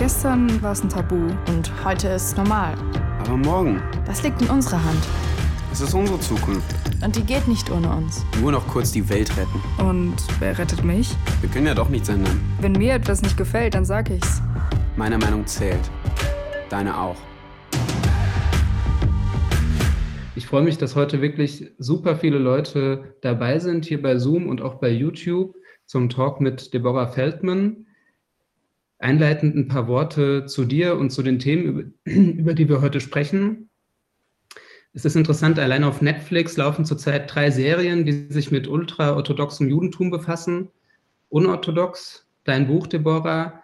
Gestern war es ein Tabu. Und heute ist es normal. Aber morgen, Das liegt in unserer Hand. es ist unsere Zukunft. Und die geht nicht ohne uns. Nur noch kurz die Welt retten. Und wer rettet mich? Wir können ja doch nichts ändern. Wenn mir etwas nicht gefällt, dann sag ich's. Meine Meinung zählt. Deine auch. Ich freue mich, dass heute wirklich super viele Leute dabei sind, hier bei Zoom und auch bei YouTube zum Talk mit Deborah Feldman. Einleitend ein paar Worte zu dir und zu den Themen, über, die wir heute sprechen. Es ist interessant, allein auf Netflix laufen zurzeit drei Serien, die sich mit ultraorthodoxem Judentum befassen. Unorthodox, dein Buch, Deborah,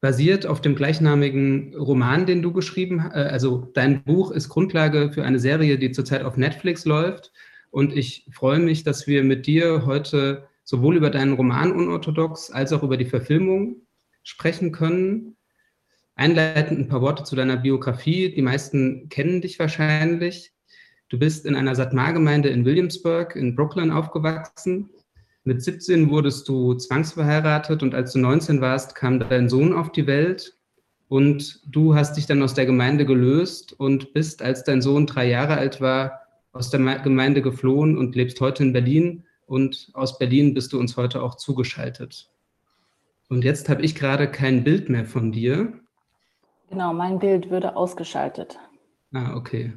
basiert auf dem gleichnamigen Roman, den du geschrieben hast. Also dein Buch ist Grundlage für eine Serie, die zurzeit auf Netflix läuft. Und ich freue mich, dass wir mit dir heute sowohl über deinen Roman Unorthodox als auch über die Verfilmung sprechen können. Einleitend ein paar Worte zu deiner Biografie. Die meisten kennen dich wahrscheinlich. Du bist in einer Satmar-Gemeinde in Williamsburg in Brooklyn aufgewachsen. Mit 17 wurdest du zwangsverheiratet und als du 19 warst, kam dein Sohn auf die Welt und du hast dich dann aus der Gemeinde gelöst und bist, als dein Sohn drei Jahre alt war, aus der Gemeinde geflohen und lebst heute in Berlin und aus Berlin bist du uns heute auch zugeschaltet. Und jetzt habe ich gerade kein Bild mehr von dir. Genau, mein Bild würde ausgeschaltet. Ah, okay.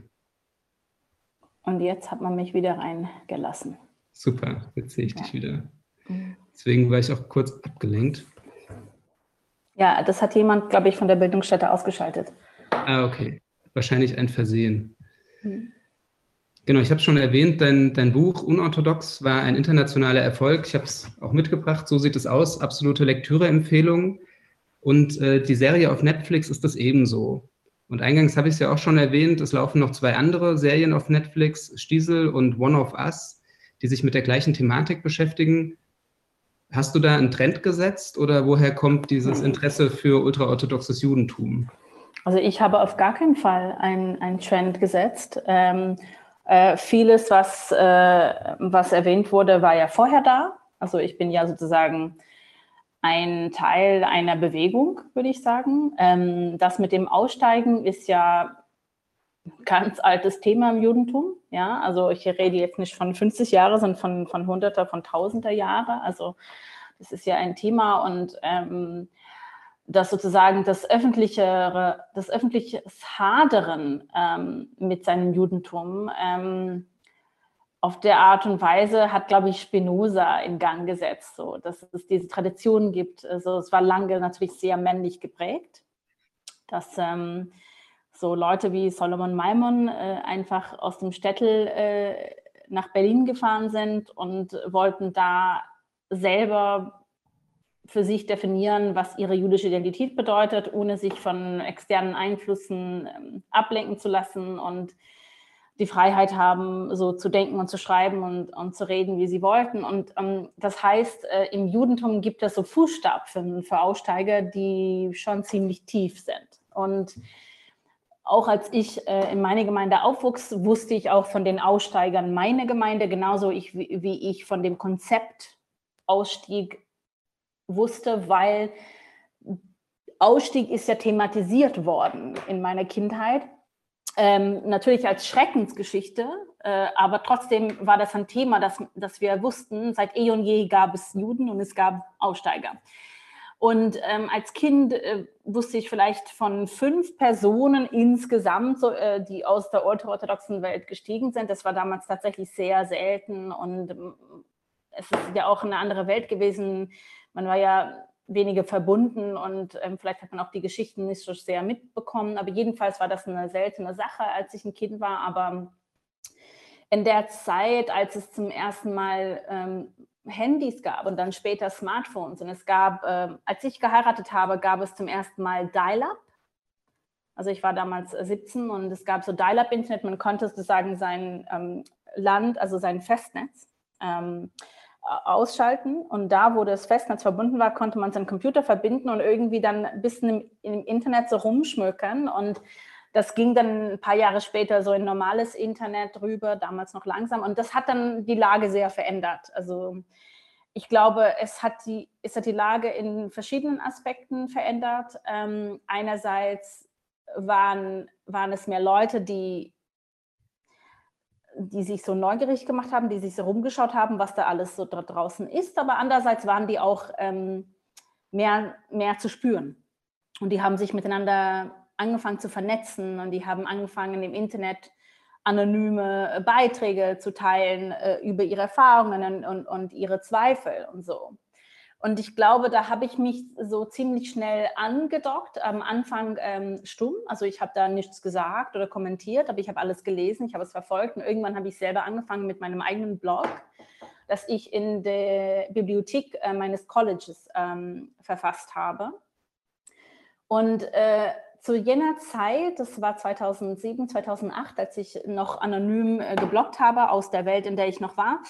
Und jetzt hat man mich wieder reingelassen. Super, jetzt sehe ich dich Ja. wieder. Mhm. Deswegen war ich auch kurz abgelenkt. Ja, das hat jemand, glaube ich, von der Bildungsstätte ausgeschaltet. Ah, okay. Wahrscheinlich ein Versehen. Mhm. Genau, ich habe schon erwähnt, dein, dein Buch Unorthodox war ein internationaler Erfolg. Ich habe es auch mitgebracht, so sieht es aus. Absolute Lektüreempfehlung. Und äh, die Serie auf Netflix ist das ebenso. Und eingangs habe ich es ja auch schon erwähnt, es laufen noch zwei andere Serien auf Netflix, Stiesel und One of Us, die sich mit der gleichen Thematik beschäftigen. Hast du da einen Trend gesetzt oder woher kommt dieses Interesse für ultraorthodoxes Judentum? Also ich habe auf gar keinen Fall einen, einen Trend gesetzt. Ähm, äh, vieles, was, äh, was erwähnt wurde, war ja vorher da. Also ich bin ja sozusagen ein Teil einer Bewegung, würde ich sagen. Ähm, das mit dem Aussteigen ist ja ganz altes Thema im Judentum. Ja, also ich rede jetzt nicht von 50 Jahren, sondern von, von Hunderter, von Tausender Jahre. Also das ist ja ein Thema und ähm, dass sozusagen das öffentliche, das öffentliche Haderen ähm, mit seinem Judentum ähm, auf der Art und Weise hat, glaube ich, Spinoza in Gang gesetzt, so dass es diese Tradition gibt. Also es war lange natürlich sehr männlich geprägt, dass ähm, so Leute wie Solomon Maimon äh, einfach aus dem Städtel äh, nach Berlin gefahren sind und wollten da selber für sich definieren, was ihre jüdische Identität bedeutet, ohne sich von externen Einflüssen ähm, ablenken zu lassen und die Freiheit haben, so zu denken und zu schreiben und, und zu reden, wie sie wollten. Und ähm, das heißt, äh, im Judentum gibt es so Fußstapfen für Aussteiger, die schon ziemlich tief sind. Und auch als ich äh, in meine Gemeinde aufwuchs, wusste ich auch von den Aussteigern meine Gemeinde, genauso ich, wie, wie ich von dem Konzept Ausstieg wusste, weil Ausstieg ist ja thematisiert worden in meiner Kindheit. Ähm, natürlich als Schreckensgeschichte, äh, aber trotzdem war das ein Thema, das, das wir wussten, seit eh und je gab es Juden und es gab Aussteiger. Und ähm, als Kind äh, wusste ich vielleicht von fünf Personen insgesamt, so, äh, die aus der ultraorthodoxen Welt gestiegen sind. Das war damals tatsächlich sehr selten und ähm, es ist ja auch eine andere Welt gewesen. Man war ja weniger verbunden und ähm, vielleicht hat man auch die Geschichten nicht so sehr mitbekommen. Aber jedenfalls war das eine seltene Sache, als ich ein Kind war. Aber in der Zeit, als es zum ersten Mal ähm, Handys gab und dann später Smartphones und es gab, äh, als ich geheiratet habe, gab es zum ersten Mal Dial-up. Also ich war damals 17 und es gab so Dial-up-Internet. Man konnte sozusagen sein ähm, Land, also sein Festnetz, ähm, ausschalten und da, wo das Festnetz verbunden war, konnte man seinen Computer verbinden und irgendwie dann ein bisschen im, im Internet so rumschmökern und das ging dann ein paar Jahre später so in normales Internet rüber, damals noch langsam und das hat dann die Lage sehr verändert. Also ich glaube, es hat, die, es hat die Lage in verschiedenen Aspekten verändert. Ähm, einerseits waren, waren es mehr Leute, die, die sich so neugierig gemacht haben, die sich so rumgeschaut haben, was da alles so draußen ist. Aber andererseits waren die auch ähm, mehr, mehr zu spüren. Und die haben sich miteinander angefangen zu vernetzen und die haben angefangen im Internet anonyme Beiträge zu teilen äh, über ihre Erfahrungen und, und ihre Zweifel und so. Und ich glaube, da habe ich mich so ziemlich schnell angedockt. Am Anfang ähm, stumm, also ich habe da nichts gesagt oder kommentiert, aber ich habe alles gelesen, ich habe es verfolgt. Und irgendwann habe ich selber angefangen mit meinem eigenen Blog, das ich in der Bibliothek äh, meines Colleges ähm, verfasst habe. Und äh, zu jener Zeit, das war 2007, 2008, als ich noch anonym äh, geblockt habe aus der Welt, in der ich noch war,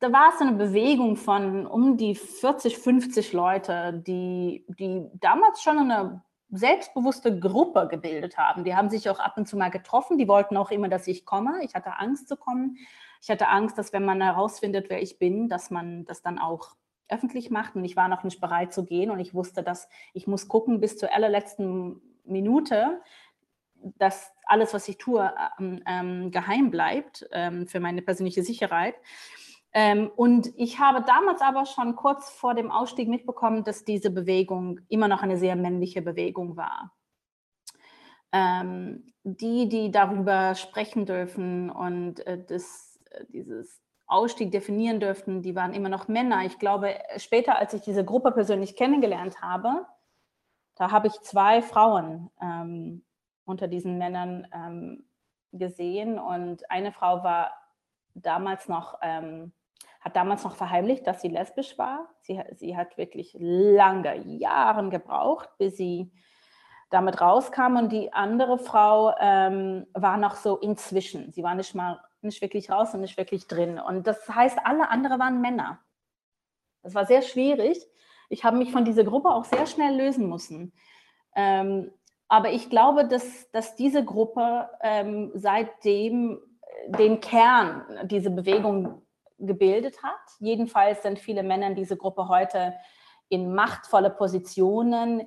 da war es eine Bewegung von um die 40, 50 Leute, die, die damals schon eine selbstbewusste Gruppe gebildet haben. Die haben sich auch ab und zu mal getroffen. Die wollten auch immer, dass ich komme. Ich hatte Angst zu kommen. Ich hatte Angst, dass wenn man herausfindet, wer ich bin, dass man das dann auch öffentlich macht. Und ich war noch nicht bereit zu gehen. Und ich wusste, dass ich muss gucken bis zur allerletzten Minute, dass alles, was ich tue, ähm, ähm, geheim bleibt ähm, für meine persönliche Sicherheit. Ähm, und ich habe damals aber schon kurz vor dem Ausstieg mitbekommen, dass diese Bewegung immer noch eine sehr männliche Bewegung war. Ähm, die, die darüber sprechen dürfen und äh, das, äh, dieses Ausstieg definieren dürften, die waren immer noch Männer. Ich glaube, später, als ich diese Gruppe persönlich kennengelernt habe, da habe ich zwei Frauen ähm, unter diesen Männern ähm, gesehen und eine Frau war damals noch ähm, hat damals noch verheimlicht, dass sie lesbisch war. Sie, sie hat wirklich lange, Jahre gebraucht, bis sie damit rauskam. Und die andere Frau ähm, war noch so inzwischen. Sie war nicht mal nicht wirklich raus und nicht wirklich drin. Und das heißt, alle anderen waren Männer. Das war sehr schwierig. Ich habe mich von dieser Gruppe auch sehr schnell lösen müssen. Ähm, aber ich glaube, dass, dass diese Gruppe ähm, seitdem den Kern, diese Bewegung gebildet hat. Jedenfalls sind viele Männer in dieser Gruppe heute in machtvolle Positionen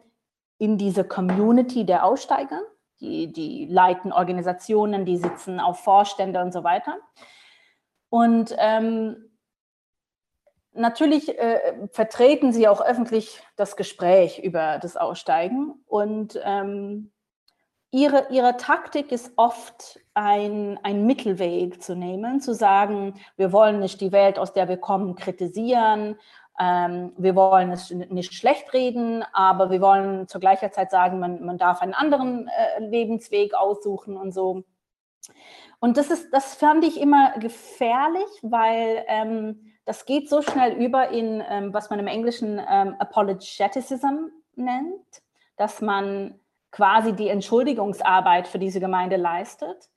in dieser Community der Aussteiger. Die, die leiten Organisationen, die sitzen auf Vorstände und so weiter. Und ähm, natürlich äh, vertreten sie auch öffentlich das Gespräch über das Aussteigen. Und ähm, ihre, ihre Taktik ist oft ein, ein Mittelweg zu nehmen, zu sagen, wir wollen nicht die Welt, aus der wir kommen, kritisieren, ähm, wir wollen es nicht schlecht reden, aber wir wollen zur gleichen Zeit sagen, man, man darf einen anderen äh, Lebensweg aussuchen und so. Und das ist, das fand ich immer gefährlich, weil ähm, das geht so schnell über in, ähm, was man im Englischen ähm, Apologeticism nennt, dass man quasi die Entschuldigungsarbeit für diese Gemeinde leistet.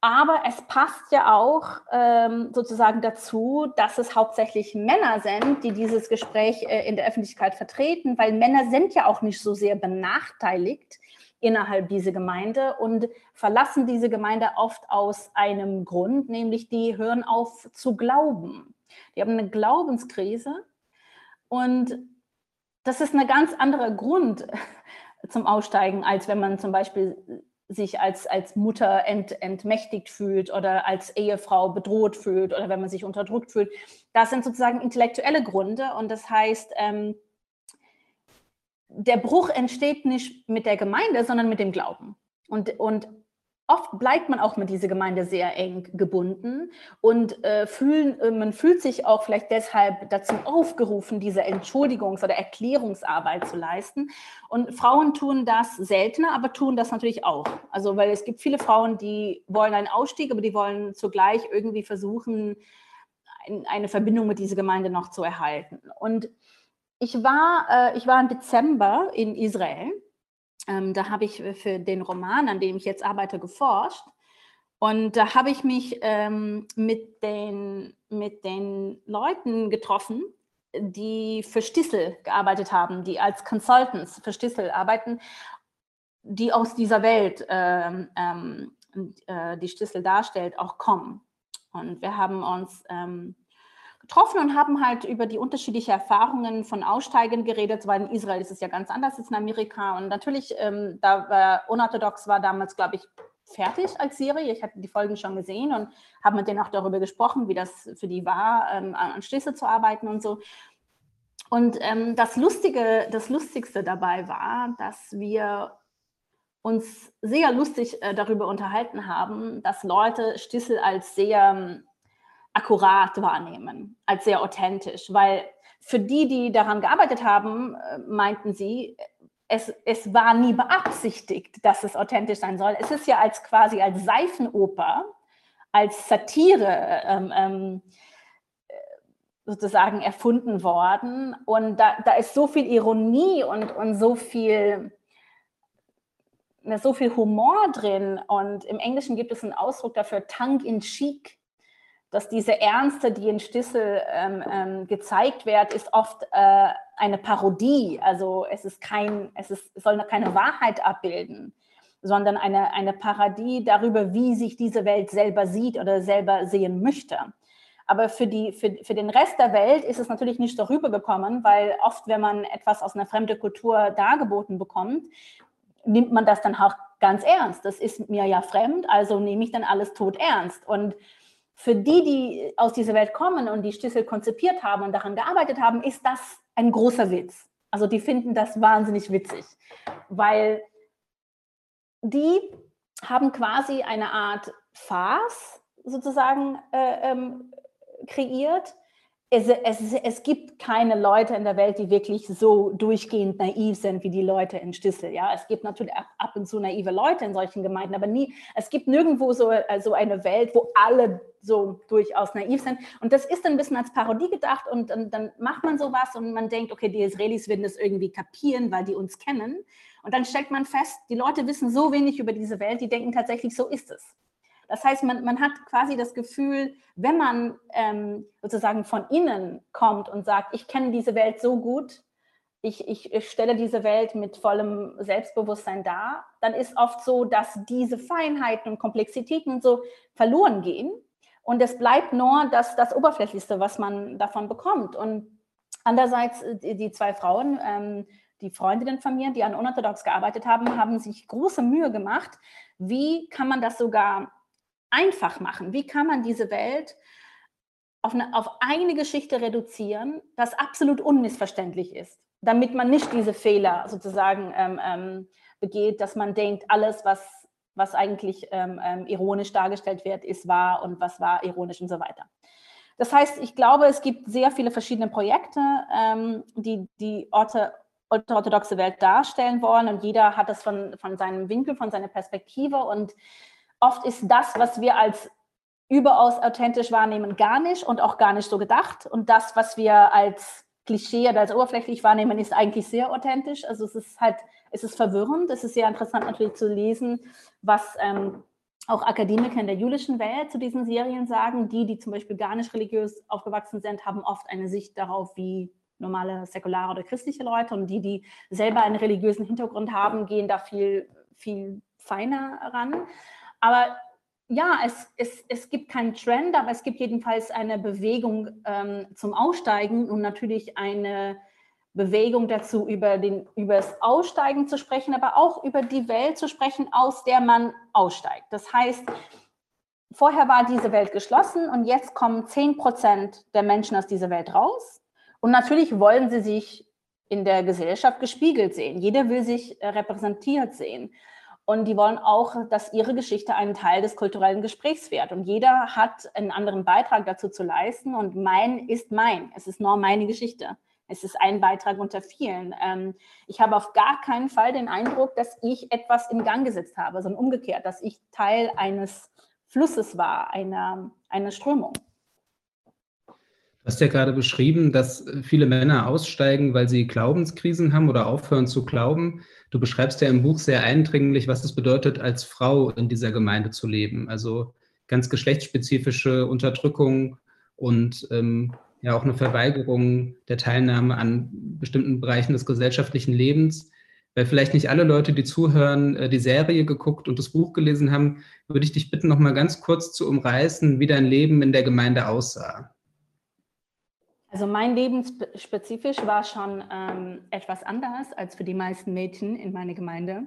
Aber es passt ja auch ähm, sozusagen dazu, dass es hauptsächlich Männer sind, die dieses Gespräch äh, in der Öffentlichkeit vertreten, weil Männer sind ja auch nicht so sehr benachteiligt innerhalb dieser Gemeinde und verlassen diese Gemeinde oft aus einem Grund, nämlich die hören auf zu glauben. Die haben eine Glaubenskrise und das ist ein ganz anderer Grund zum Aussteigen, als wenn man zum Beispiel sich als, als Mutter ent, entmächtigt fühlt oder als Ehefrau bedroht fühlt oder wenn man sich unterdrückt fühlt. Das sind sozusagen intellektuelle Gründe und das heißt, ähm, der Bruch entsteht nicht mit der Gemeinde, sondern mit dem Glauben. Und, und oft bleibt man auch mit dieser Gemeinde sehr eng gebunden und äh, fühlen, äh, man fühlt sich auch vielleicht deshalb dazu aufgerufen, diese Entschuldigungs- oder Erklärungsarbeit zu leisten. Und Frauen tun das seltener, aber tun das natürlich auch. Also, weil es gibt viele Frauen, die wollen einen Ausstieg, aber die wollen zugleich irgendwie versuchen, ein, eine Verbindung mit dieser Gemeinde noch zu erhalten. Und ich war, äh, ich war im Dezember in Israel ähm, da habe ich für den Roman, an dem ich jetzt arbeite, geforscht. Und da habe ich mich ähm, mit, den, mit den Leuten getroffen, die für Stissel gearbeitet haben, die als Consultants für Stissel arbeiten, die aus dieser Welt, ähm, ähm, äh, die Stissel darstellt, auch kommen. Und wir haben uns ähm, getroffen und haben halt über die unterschiedlichen Erfahrungen von Aussteigern geredet, weil in Israel ist es ja ganz anders als in Amerika. Und natürlich, ähm, da war Unorthodox war damals, glaube ich, fertig als Serie. Ich hatte die Folgen schon gesehen und habe mit denen auch darüber gesprochen, wie das für die war, ähm, an Schlüsse zu arbeiten und so. Und ähm, das Lustige, das Lustigste dabei war, dass wir uns sehr lustig äh, darüber unterhalten haben, dass Leute Stissel als sehr ähm, akkurat wahrnehmen, als sehr authentisch, weil für die, die daran gearbeitet haben, äh, meinten sie, es, es war nie beabsichtigt, dass es authentisch sein soll. Es ist ja als quasi als Seifenoper, als Satire ähm, ähm, sozusagen erfunden worden. Und da, da ist so viel Ironie und, und so viel so viel Humor drin und im Englischen gibt es einen Ausdruck dafür, tongue in cheek, dass diese Ernste, die in Stissel ähm, ähm, gezeigt wird, ist oft äh, eine Parodie. Also es ist kein, es ist, soll keine Wahrheit abbilden, sondern eine, eine Parodie darüber, wie sich diese Welt selber sieht oder selber sehen möchte. Aber für, die, für, für den Rest der Welt ist es natürlich nicht darüber gekommen, weil oft, wenn man etwas aus einer fremden Kultur dargeboten bekommt, nimmt man das dann auch ganz ernst. Das ist mir ja fremd, also nehme ich dann alles tot ernst. Und für die, die aus dieser Welt kommen und die Schlüssel konzipiert haben und daran gearbeitet haben, ist das ein großer Witz. Also die finden das wahnsinnig witzig, weil die haben quasi eine Art Farce sozusagen äh, ähm, kreiert, es, es, es gibt keine Leute in der Welt, die wirklich so durchgehend naiv sind wie die Leute in Stissel. Ja, es gibt natürlich ab und zu naive Leute in solchen Gemeinden, aber nie, es gibt nirgendwo so, äh, so eine Welt, wo alle so durchaus naiv sind. Und das ist ein bisschen als Parodie gedacht und, und dann macht man sowas und man denkt, okay, die Israelis werden das irgendwie kapieren, weil die uns kennen. Und dann stellt man fest, die Leute wissen so wenig über diese Welt, die denken tatsächlich, so ist es. Das heißt, man, man hat quasi das Gefühl, wenn man ähm, sozusagen von innen kommt und sagt, ich kenne diese Welt so gut, ich, ich, ich, stelle diese Welt mit vollem Selbstbewusstsein dar, dann ist oft so, dass diese Feinheiten und Komplexitäten und so verloren gehen. Und es bleibt nur das, das Oberflächlichste, was man davon bekommt. Und andererseits, die, die zwei Frauen, ähm, die Freundinnen von mir, die an Unorthodox gearbeitet haben, haben sich große Mühe gemacht. Wie kann man das sogar einfach machen? Wie kann man diese Welt auf eine, auf eine Geschichte reduzieren, das absolut unmissverständlich ist, damit man nicht diese Fehler sozusagen ähm, ähm, begeht, dass man denkt, alles, was, was eigentlich ähm, ähm ironisch dargestellt wird, ist wahr und was war ironisch und so weiter. Das heißt, ich glaube, es gibt sehr viele verschiedene Projekte, ähm, die die Orte orthodoxe Welt darstellen wollen und jeder hat das von, von seinem Winkel, von seiner Perspektive und Oft ist das, was wir als überaus authentisch wahrnehmen, gar nicht und auch gar nicht so gedacht. Und das, was wir als Klischee oder als oberflächlich wahrnehmen, ist eigentlich sehr authentisch. Also es ist halt, es ist verwirrend. Es ist sehr interessant natürlich zu lesen, was ähm, auch Akademiker in der jüdischen Welt zu diesen Serien sagen. Die, die zum Beispiel gar nicht religiös aufgewachsen sind, haben oft eine Sicht darauf, wie normale säkulare oder christliche Leute. Und die, die selber einen religiösen Hintergrund haben, gehen da viel, viel feiner ran. Aber ja, es, es, es gibt keinen Trend, aber es gibt jedenfalls eine Bewegung ähm, zum Aussteigen und natürlich eine Bewegung dazu, über, den, über das Aussteigen zu sprechen, aber auch über die Welt zu sprechen, aus der man aussteigt. Das heißt, vorher war diese Welt geschlossen und jetzt kommen 10 Prozent der Menschen aus dieser Welt raus. Und natürlich wollen sie sich in der Gesellschaft gespiegelt sehen. Jeder will sich äh, repräsentiert sehen. Und die wollen auch, dass ihre Geschichte einen Teil des kulturellen Gesprächs wird. Und jeder hat einen anderen Beitrag dazu zu leisten. Und mein ist mein. Es ist nur meine Geschichte. Es ist ein Beitrag unter vielen. Ähm, ich habe auf gar keinen Fall den Eindruck, dass ich etwas in Gang gesetzt habe, sondern umgekehrt, dass ich Teil eines Flusses war, einer, einer Strömung. Du hast ja gerade beschrieben, dass viele Männer aussteigen, weil sie Glaubenskrisen haben oder aufhören zu glauben. Du beschreibst ja im Buch sehr eindringlich, was es bedeutet, als Frau in dieser Gemeinde zu leben. Also ganz geschlechtsspezifische Unterdrückung und ähm, ja auch eine Verweigerung der Teilnahme an bestimmten Bereichen des gesellschaftlichen Lebens. Weil vielleicht nicht alle Leute, die zuhören, äh, die Serie geguckt und das Buch gelesen haben, würde ich dich bitten, noch mal ganz kurz zu umreißen, wie dein Leben in der Gemeinde aussah. Also mein Leben spezifisch war schon ähm, etwas anders als für die meisten Mädchen in meiner Gemeinde,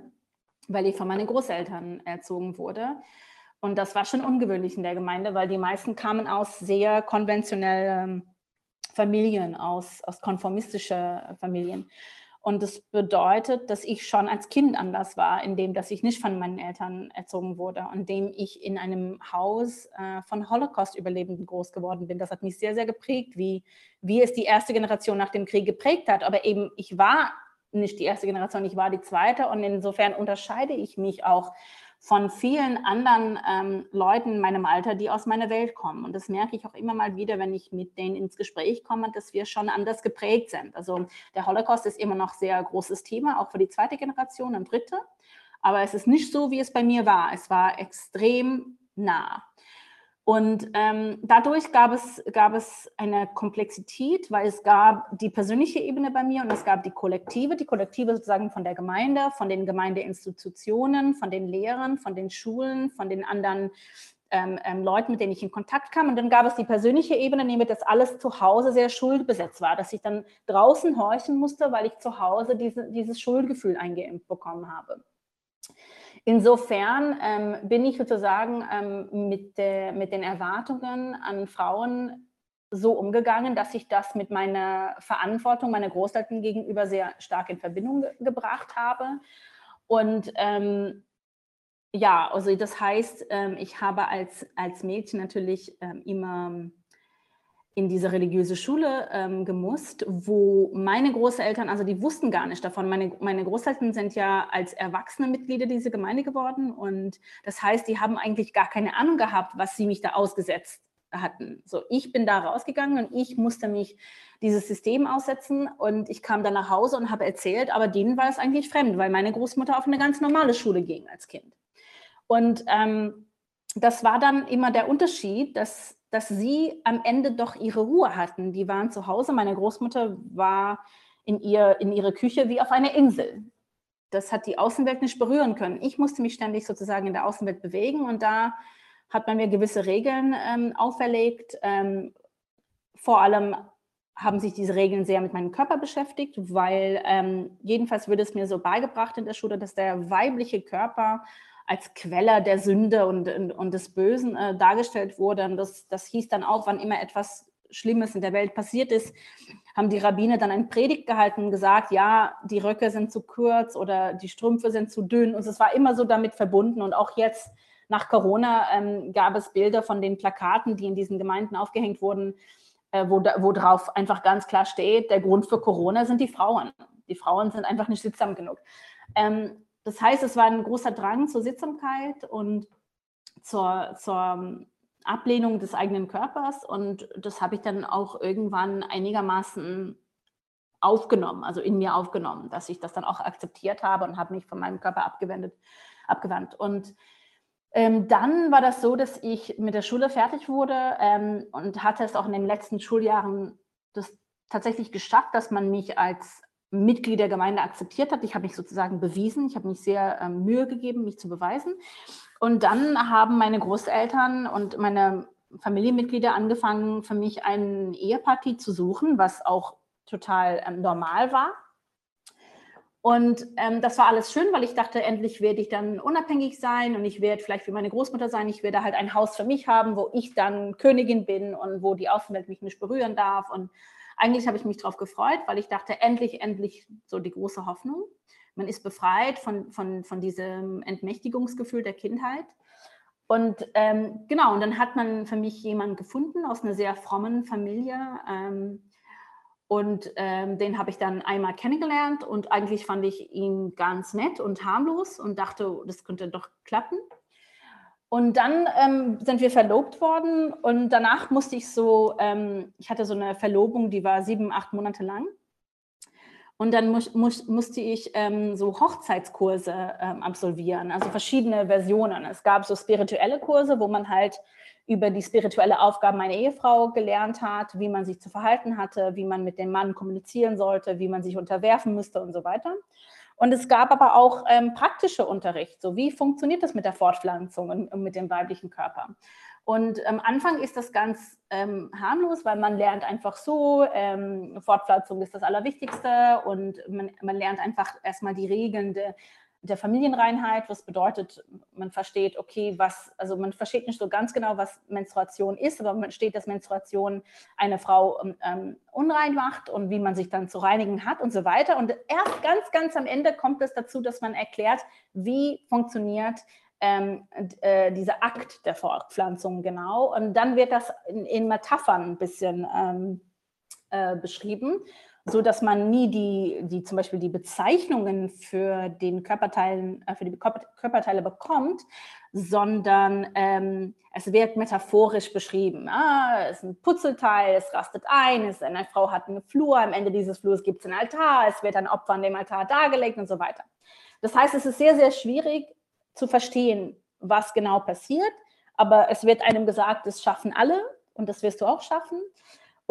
weil ich von meinen Großeltern erzogen wurde. Und das war schon ungewöhnlich in der Gemeinde, weil die meisten kamen aus sehr konventionellen Familien, aus, aus konformistischen Familien. Und das bedeutet, dass ich schon als Kind anders war, indem dass ich nicht von meinen Eltern erzogen wurde, indem ich in einem Haus äh, von Holocaust-Überlebenden groß geworden bin. Das hat mich sehr, sehr geprägt, wie, wie es die erste Generation nach dem Krieg geprägt hat. Aber eben, ich war nicht die erste Generation, ich war die zweite. Und insofern unterscheide ich mich auch von vielen anderen ähm, Leuten in meinem Alter, die aus meiner Welt kommen. Und das merke ich auch immer mal wieder, wenn ich mit denen ins Gespräch komme, dass wir schon anders geprägt sind. Also der Holocaust ist immer noch sehr großes Thema, auch für die zweite Generation und dritte. Aber es ist nicht so, wie es bei mir war. Es war extrem nah. Und ähm, dadurch gab es, gab es eine Komplexität, weil es gab die persönliche Ebene bei mir und es gab die Kollektive, die Kollektive sozusagen von der Gemeinde, von den Gemeindeinstitutionen, von den Lehrern, von den Schulen, von den anderen ähm, ähm, Leuten, mit denen ich in Kontakt kam. Und dann gab es die persönliche Ebene, nämlich dass alles zu Hause sehr schuldbesetzt war, dass ich dann draußen horchen musste, weil ich zu Hause diese, dieses Schuldgefühl eingeimpft bekommen habe. Insofern ähm, bin ich sozusagen ähm, mit, der, mit den Erwartungen an Frauen so umgegangen, dass ich das mit meiner Verantwortung meiner Großeltern gegenüber sehr stark in Verbindung ge gebracht habe. Und ähm, ja, also das heißt, ähm, ich habe als, als Mädchen natürlich ähm, immer in diese religiöse Schule ähm, gemusst, wo meine Großeltern, also die wussten gar nicht davon. Meine, meine Großeltern sind ja als erwachsene Mitglieder dieser Gemeinde geworden und das heißt, die haben eigentlich gar keine Ahnung gehabt, was sie mich da ausgesetzt hatten. So, ich bin da rausgegangen und ich musste mich dieses System aussetzen und ich kam dann nach Hause und habe erzählt, aber denen war es eigentlich fremd, weil meine Großmutter auf eine ganz normale Schule ging als Kind. Und ähm, das war dann immer der Unterschied, dass dass sie am Ende doch ihre Ruhe hatten. Die waren zu Hause. Meine Großmutter war in, ihr, in ihrer Küche wie auf einer Insel. Das hat die Außenwelt nicht berühren können. Ich musste mich ständig sozusagen in der Außenwelt bewegen und da hat man mir gewisse Regeln ähm, auferlegt. Ähm, vor allem haben sich diese Regeln sehr mit meinem Körper beschäftigt, weil ähm, jedenfalls wird es mir so beigebracht in der Schule, dass der weibliche Körper als Queller der Sünde und, und, des Bösen äh, dargestellt wurde. Und das, das hieß dann auch, wann immer etwas Schlimmes in der Welt passiert ist, haben die Rabbiner dann ein Predigt gehalten und gesagt, ja, die Röcke sind zu kurz oder die Strümpfe sind zu dünn. Und es war immer so damit verbunden. Und auch jetzt nach Corona ähm, gab es Bilder von den Plakaten, die in diesen Gemeinden aufgehängt wurden, äh, wo, wo drauf einfach ganz klar steht, der Grund für Corona sind die Frauen. Die Frauen sind einfach nicht sittsam genug. Ähm, das heißt, es war ein großer Drang zur Sittsamkeit und zur, zur Ablehnung des eigenen Körpers. Und das habe ich dann auch irgendwann einigermaßen aufgenommen, also in mir aufgenommen, dass ich das dann auch akzeptiert habe und habe mich von meinem Körper abgewendet, abgewandt. Und ähm, dann war das so, dass ich mit der Schule fertig wurde ähm, und hatte es auch in den letzten Schuljahren das tatsächlich geschafft, dass man mich als Mitglied der Gemeinde akzeptiert hat. Ich habe mich sozusagen bewiesen. Ich habe mich sehr ähm, Mühe gegeben, mich zu beweisen. Und dann haben meine Großeltern und meine Familienmitglieder angefangen, für mich ein Ehepartie zu suchen, was auch total ähm, normal war. Und ähm, das war alles schön, weil ich dachte, endlich werde ich dann unabhängig sein und ich werde vielleicht wie meine Großmutter sein. Ich werde halt ein Haus für mich haben, wo ich dann Königin bin und wo die Außenwelt mich nicht berühren darf. Und eigentlich habe ich mich darauf gefreut, weil ich dachte, endlich, endlich so die große Hoffnung. Man ist befreit von, von, von diesem Entmächtigungsgefühl der Kindheit. Und ähm, genau, und dann hat man für mich jemanden gefunden aus einer sehr frommen Familie. Ähm, und ähm, den habe ich dann einmal kennengelernt und eigentlich fand ich ihn ganz nett und harmlos und dachte, das könnte doch klappen. Und dann ähm, sind wir verlobt worden und danach musste ich so, ähm, ich hatte so eine Verlobung, die war sieben, acht Monate lang. Und dann mu mu musste ich ähm, so Hochzeitskurse ähm, absolvieren, also verschiedene Versionen. Es gab so spirituelle Kurse, wo man halt über die spirituelle Aufgabe meiner Ehefrau gelernt hat, wie man sich zu verhalten hatte, wie man mit dem Mann kommunizieren sollte, wie man sich unterwerfen müsste und so weiter. Und es gab aber auch ähm, praktische Unterricht, so wie funktioniert das mit der Fortpflanzung und, und mit dem weiblichen Körper. Und am Anfang ist das ganz ähm, harmlos, weil man lernt einfach so, ähm, Fortpflanzung ist das Allerwichtigste und man, man lernt einfach erstmal die Regeln der, der Familienreinheit, was bedeutet, man versteht, okay, was, also man versteht nicht so ganz genau, was Menstruation ist, aber man versteht, dass Menstruation eine Frau ähm, unrein macht und wie man sich dann zu reinigen hat und so weiter. Und erst ganz, ganz am Ende kommt es dazu, dass man erklärt, wie funktioniert ähm, äh, dieser Akt der Fortpflanzung genau. Und dann wird das in, in Metaphern ein bisschen ähm, äh, beschrieben, so dass man nie die, die zum Beispiel die Bezeichnungen für den Körperteilen, äh, für die Körperteile bekommt, sondern ähm, es wird metaphorisch beschrieben. Ah, es ist ein Putzelteil, es rastet ein, es, eine Frau hat eine Flur, am Ende dieses Flurs gibt es einen Altar, es wird ein Opfer an dem Altar dargelegt und so weiter. Das heißt, es ist sehr, sehr schwierig, zu verstehen, was genau passiert. Aber es wird einem gesagt, das schaffen alle und das wirst du auch schaffen.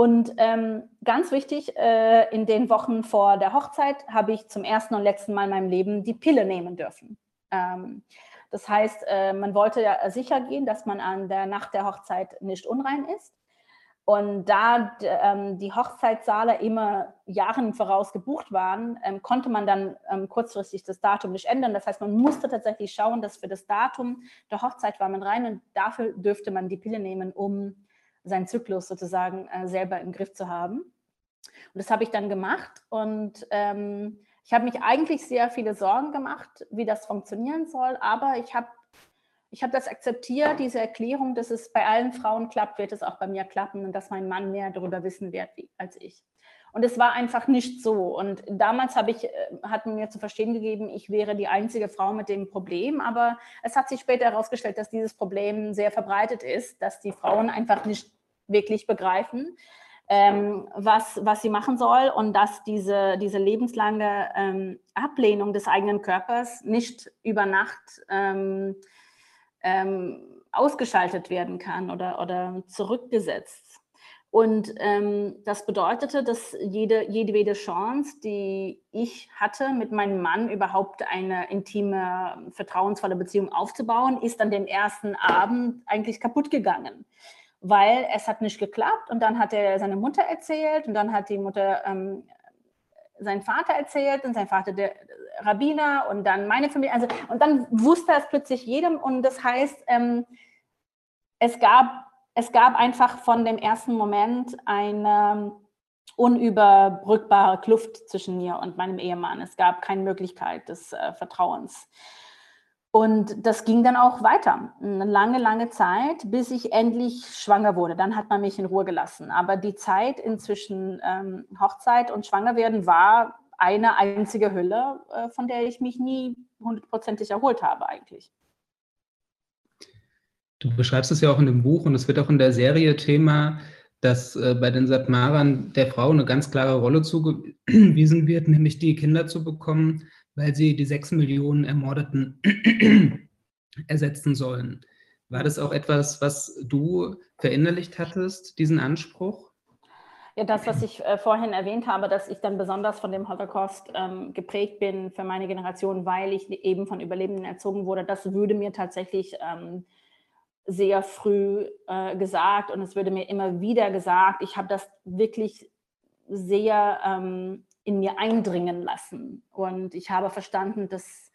Und ähm, ganz wichtig, äh, in den Wochen vor der Hochzeit habe ich zum ersten und letzten Mal in meinem Leben die Pille nehmen dürfen. Ähm, das heißt, äh, man wollte ja sicher gehen, dass man an der Nacht der Hochzeit nicht unrein ist. Und da ähm, die Hochzeitssaale immer Jahren voraus gebucht waren, ähm, konnte man dann ähm, kurzfristig das Datum nicht ändern. Das heißt, man musste tatsächlich schauen, dass für das Datum der Hochzeit war man rein und dafür dürfte man die Pille nehmen, um seinen Zyklus sozusagen äh, selber im Griff zu haben. Und das habe ich dann gemacht und ähm, ich habe mich eigentlich sehr viele Sorgen gemacht, wie das funktionieren soll, aber ich habe ich habe das akzeptiert, diese Erklärung, dass es bei allen Frauen klappt, wird es auch bei mir klappen und dass mein Mann mehr darüber wissen wird wie, als ich. Und es war einfach nicht so. Und damals habe ich, äh, hat mir zu verstehen gegeben, ich wäre die einzige Frau mit dem Problem. Aber es hat sich später herausgestellt, dass dieses Problem sehr verbreitet ist, dass die Frauen einfach nicht wirklich begreifen, ähm, was, was sie machen soll und dass diese, diese lebenslange ähm, Ablehnung des eigenen Körpers nicht über Nacht ähm, ähm, ausgeschaltet werden kann oder, oder zurückgesetzt. Und ähm, das bedeutete, dass jede, jedwede Chance, die ich hatte, mit meinem Mann überhaupt eine intime, vertrauensvolle Beziehung aufzubauen, ist an dem ersten Abend eigentlich kaputt gegangen. Weil es hat nicht geklappt und dann hat er seine Mutter erzählt und dann hat die Mutter ähm, sein Vater erzählt und sein Vater der Rabbiner und dann meine Familie. Also, und dann wusste es plötzlich jedem und das heißt, ähm, es, gab, es gab einfach von dem ersten Moment eine unüberbrückbare Kluft zwischen mir und meinem Ehemann. Es gab keine Möglichkeit des äh, Vertrauens. Und das ging dann auch weiter, eine lange, lange Zeit, bis ich endlich schwanger wurde. Dann hat man mich in Ruhe gelassen. Aber die Zeit inzwischen ähm, Hochzeit und Schwangerwerden war eine einzige Hülle, äh, von der ich mich nie hundertprozentig erholt habe eigentlich. Du beschreibst es ja auch in dem Buch und es wird auch in der Serie Thema, dass äh, bei den Satmarern der Frau eine ganz klare Rolle zugewiesen wird, nämlich die Kinder zu bekommen weil sie die sechs Millionen Ermordeten ersetzen sollen. War das auch etwas, was du verinnerlicht hattest, diesen Anspruch? Ja, das, was ich äh, vorhin erwähnt habe, dass ich dann besonders von dem Holocaust ähm, geprägt bin für meine Generation, weil ich eben von Überlebenden erzogen wurde, das würde mir tatsächlich ähm, sehr früh äh, gesagt und es würde mir immer wieder gesagt. Ich habe das wirklich sehr ähm, in mir eindringen lassen. Und ich habe verstanden, dass,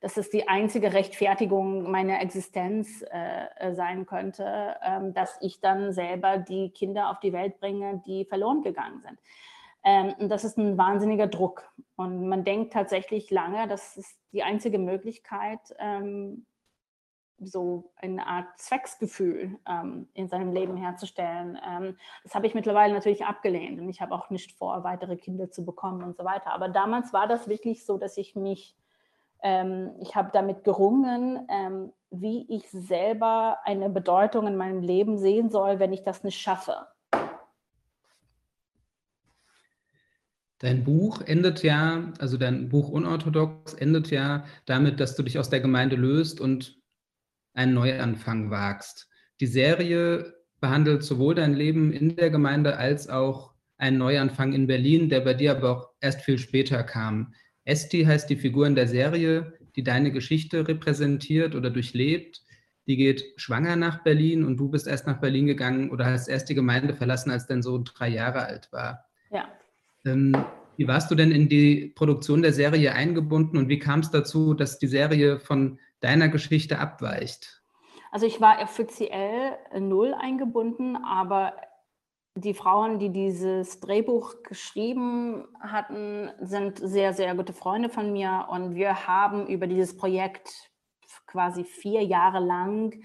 dass es die einzige Rechtfertigung meiner Existenz äh, äh, sein könnte, ähm, dass ich dann selber die Kinder auf die Welt bringe, die verloren gegangen sind. Ähm, und das ist ein wahnsinniger Druck. Und man denkt tatsächlich lange, das ist die einzige Möglichkeit, ähm, so eine Art Zwecksgefühl ähm, in seinem Leben herzustellen. Ähm, das habe ich mittlerweile natürlich abgelehnt und ich habe auch nicht vor, weitere Kinder zu bekommen und so weiter. Aber damals war das wirklich so, dass ich mich, ähm, ich habe damit gerungen, ähm, wie ich selber eine Bedeutung in meinem Leben sehen soll, wenn ich das nicht schaffe. Dein Buch endet ja, also dein Buch Unorthodox endet ja damit, dass du dich aus der Gemeinde löst und einen Neuanfang wagst. Die Serie behandelt sowohl dein Leben in der Gemeinde als auch einen Neuanfang in Berlin, der bei dir aber auch erst viel später kam. Esti heißt die Figur in der Serie, die deine Geschichte repräsentiert oder durchlebt. die geht schwanger nach Berlin und du bist erst nach Berlin gegangen oder hast erst die Gemeinde verlassen, als dein Sohn drei Jahre alt war. Ja. Ähm, wie warst du denn in die Produktion der Serie eingebunden und wie kam es dazu, dass die Serie von deiner Geschichte abweicht? Also ich war offiziell null eingebunden, aber die Frauen, die dieses Drehbuch geschrieben hatten, sind sehr, sehr gute Freunde von mir und wir haben über dieses Projekt quasi vier Jahre lang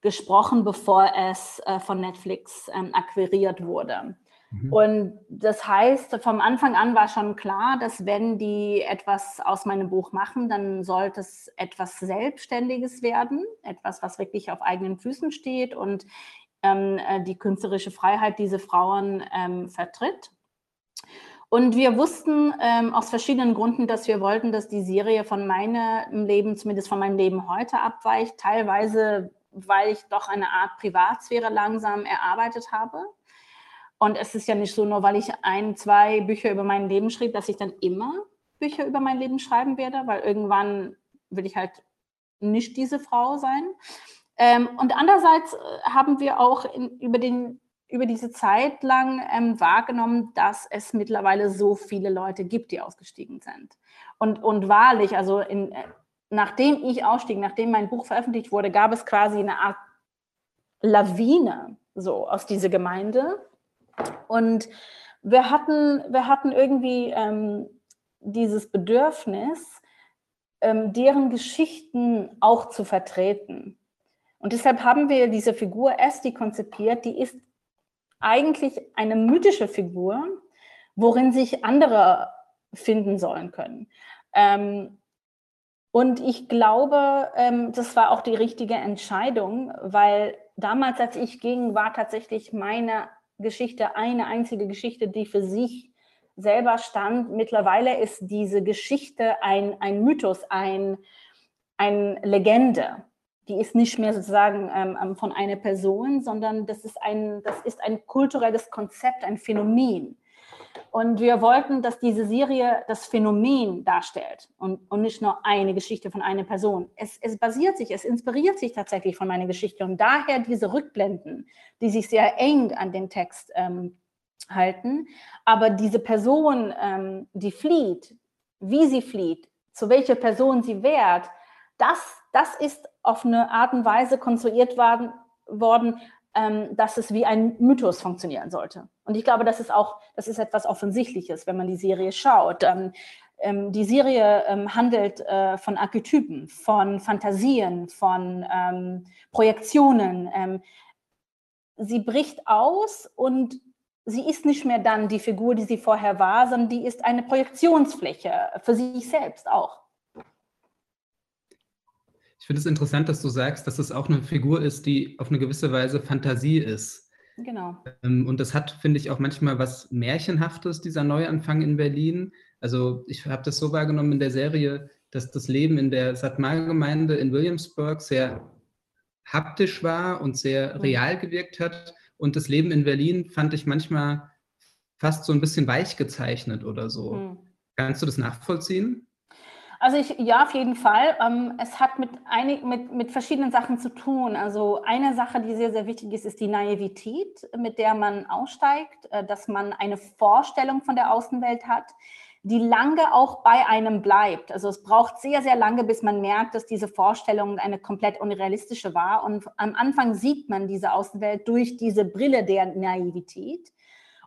gesprochen, bevor es äh, von Netflix ähm, akquiriert wurde. Mhm. Und das heißt, vom Anfang an war schon klar, dass wenn die etwas aus meinem Buch machen, dann sollte es etwas Selbstständiges werden, etwas, was wirklich auf eigenen Füßen steht und ähm, äh, die künstlerische Freiheit diese Frauen ähm, vertritt. Und wir wussten ähm, aus verschiedenen Gründen, dass wir wollten, dass die Serie von meinem Leben, zumindest von meinem Leben heute abweicht. Teilweise, weil ich doch eine Art Privatsphäre langsam erarbeitet habe. Und es ist ja nicht so, nur weil ich ein, zwei Bücher über mein Leben schrieb, dass ich dann immer Bücher über mein Leben schreiben werde, weil irgendwann will ich halt nicht diese Frau sein. Ähm, und andererseits äh, haben wir auch in, über, den, über diese Zeit lang ähm, wahrgenommen, dass es mittlerweile so viele Leute gibt, die ausgestiegen sind. Und, und wahrlich, also in, äh, nachdem ich ausstieg, nachdem mein Buch veröffentlicht wurde, gab es quasi eine Art Lawine so aus dieser Gemeinde. Und wir hatten, wir hatten irgendwie ähm, dieses Bedürfnis, ähm, deren Geschichten auch zu vertreten. Und deshalb haben wir diese Figur Esti konzipiert, die ist eigentlich eine mythische Figur, worin sich andere finden sollen können. Ähm, und ich glaube, ähm, das war auch die richtige Entscheidung, weil damals, als ich ging, war tatsächlich meine Geschichte eine einzige Geschichte, die für sich selber stand. Mittlerweile ist diese Geschichte ein, ein Mythos, ein, eine Legende die ist nicht mehr sozusagen ähm, ähm, von einer Person, sondern das ist, ein, das ist ein kulturelles Konzept, ein Phänomen. Und wir wollten, dass diese Serie das Phänomen darstellt und, und nicht nur eine Geschichte von einer Person. Es, es basiert sich, es inspiriert sich tatsächlich von meiner Geschichte und daher diese Rückblenden, die sich sehr eng an den Text ähm, halten. Aber diese Person, ähm, die flieht, wie sie flieht, zu welcher Person sie wehrt, das, das ist auf eine Art und Weise konstruiert worden, worden ähm, dass es wie ein Mythos funktionieren sollte. Und ich glaube, das ist auch, das ist etwas Offensichtliches, wenn man die Serie schaut. Ähm, ähm, die Serie ähm, handelt äh, von Archetypen, von Fantasien, von ähm, Projektionen. Ähm, sie bricht aus und sie ist nicht mehr dann die Figur, die sie vorher war, sondern die ist eine Projektionsfläche für sich selbst auch. Ich finde es interessant, dass du sagst, dass es auch eine Figur ist, die auf eine gewisse Weise Fantasie ist. Genau. Ähm, und das hat, finde ich, auch manchmal was Märchenhaftes, dieser Neuanfang in Berlin. Also ich habe das so wahrgenommen in der Serie, dass das Leben in der Satmar-Gemeinde in Williamsburg sehr haptisch war und sehr mhm. real gewirkt hat. Und das Leben in Berlin fand ich manchmal fast so ein bisschen weich gezeichnet oder so. Mhm. Kannst du das nachvollziehen? Also ich, ja, auf jeden Fall. Ähm, es hat mit, einig, mit, mit verschiedenen Sachen zu tun. Also eine Sache, die sehr, sehr wichtig ist, ist die Naivität, mit der man aussteigt, äh, dass man eine Vorstellung von der Außenwelt hat, die lange auch bei einem bleibt. Also es braucht sehr, sehr lange, bis man merkt, dass diese Vorstellung eine komplett unrealistische war. Und am Anfang sieht man diese Außenwelt durch diese Brille der Naivität.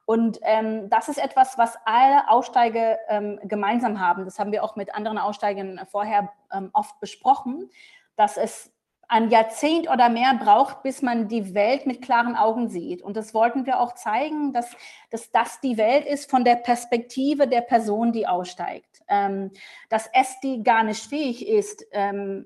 Und ähm, das ist etwas, was alle Aussteiger ähm, gemeinsam haben. Das haben wir auch mit anderen Aussteigern vorher ähm, oft besprochen, dass es ein Jahrzehnt oder mehr braucht, bis man die Welt mit klaren Augen sieht. Und das wollten wir auch zeigen, dass, dass das die Welt ist von der Perspektive der Person, die aussteigt. Ähm, dass Esti gar nicht fähig ist, ähm,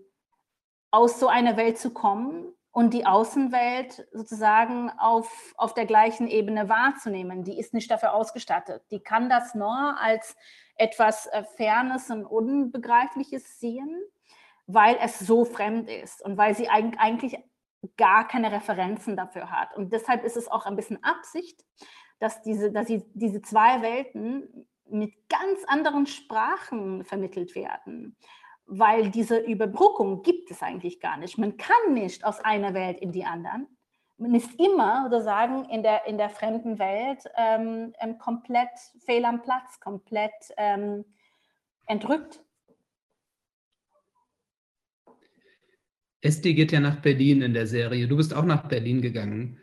aus so einer Welt zu kommen, und die Außenwelt sozusagen auf, auf der gleichen Ebene wahrzunehmen. Die ist nicht dafür ausgestattet. Die kann das nur als etwas äh, Fernes und Unbegreifliches sehen, weil es so fremd ist und weil sie eigentlich gar keine Referenzen dafür hat. Und deshalb ist es auch ein bisschen Absicht, dass diese, dass sie, diese zwei Welten mit ganz anderen Sprachen vermittelt werden weil diese Überbrückung gibt es eigentlich gar nicht. Man kann nicht aus einer Welt in die anderen. Man ist immer sozusagen in der, in der fremden Welt ähm, ähm komplett fehl am Platz, komplett ähm, entrückt. Esti geht ja nach Berlin in der Serie. Du bist auch nach Berlin gegangen.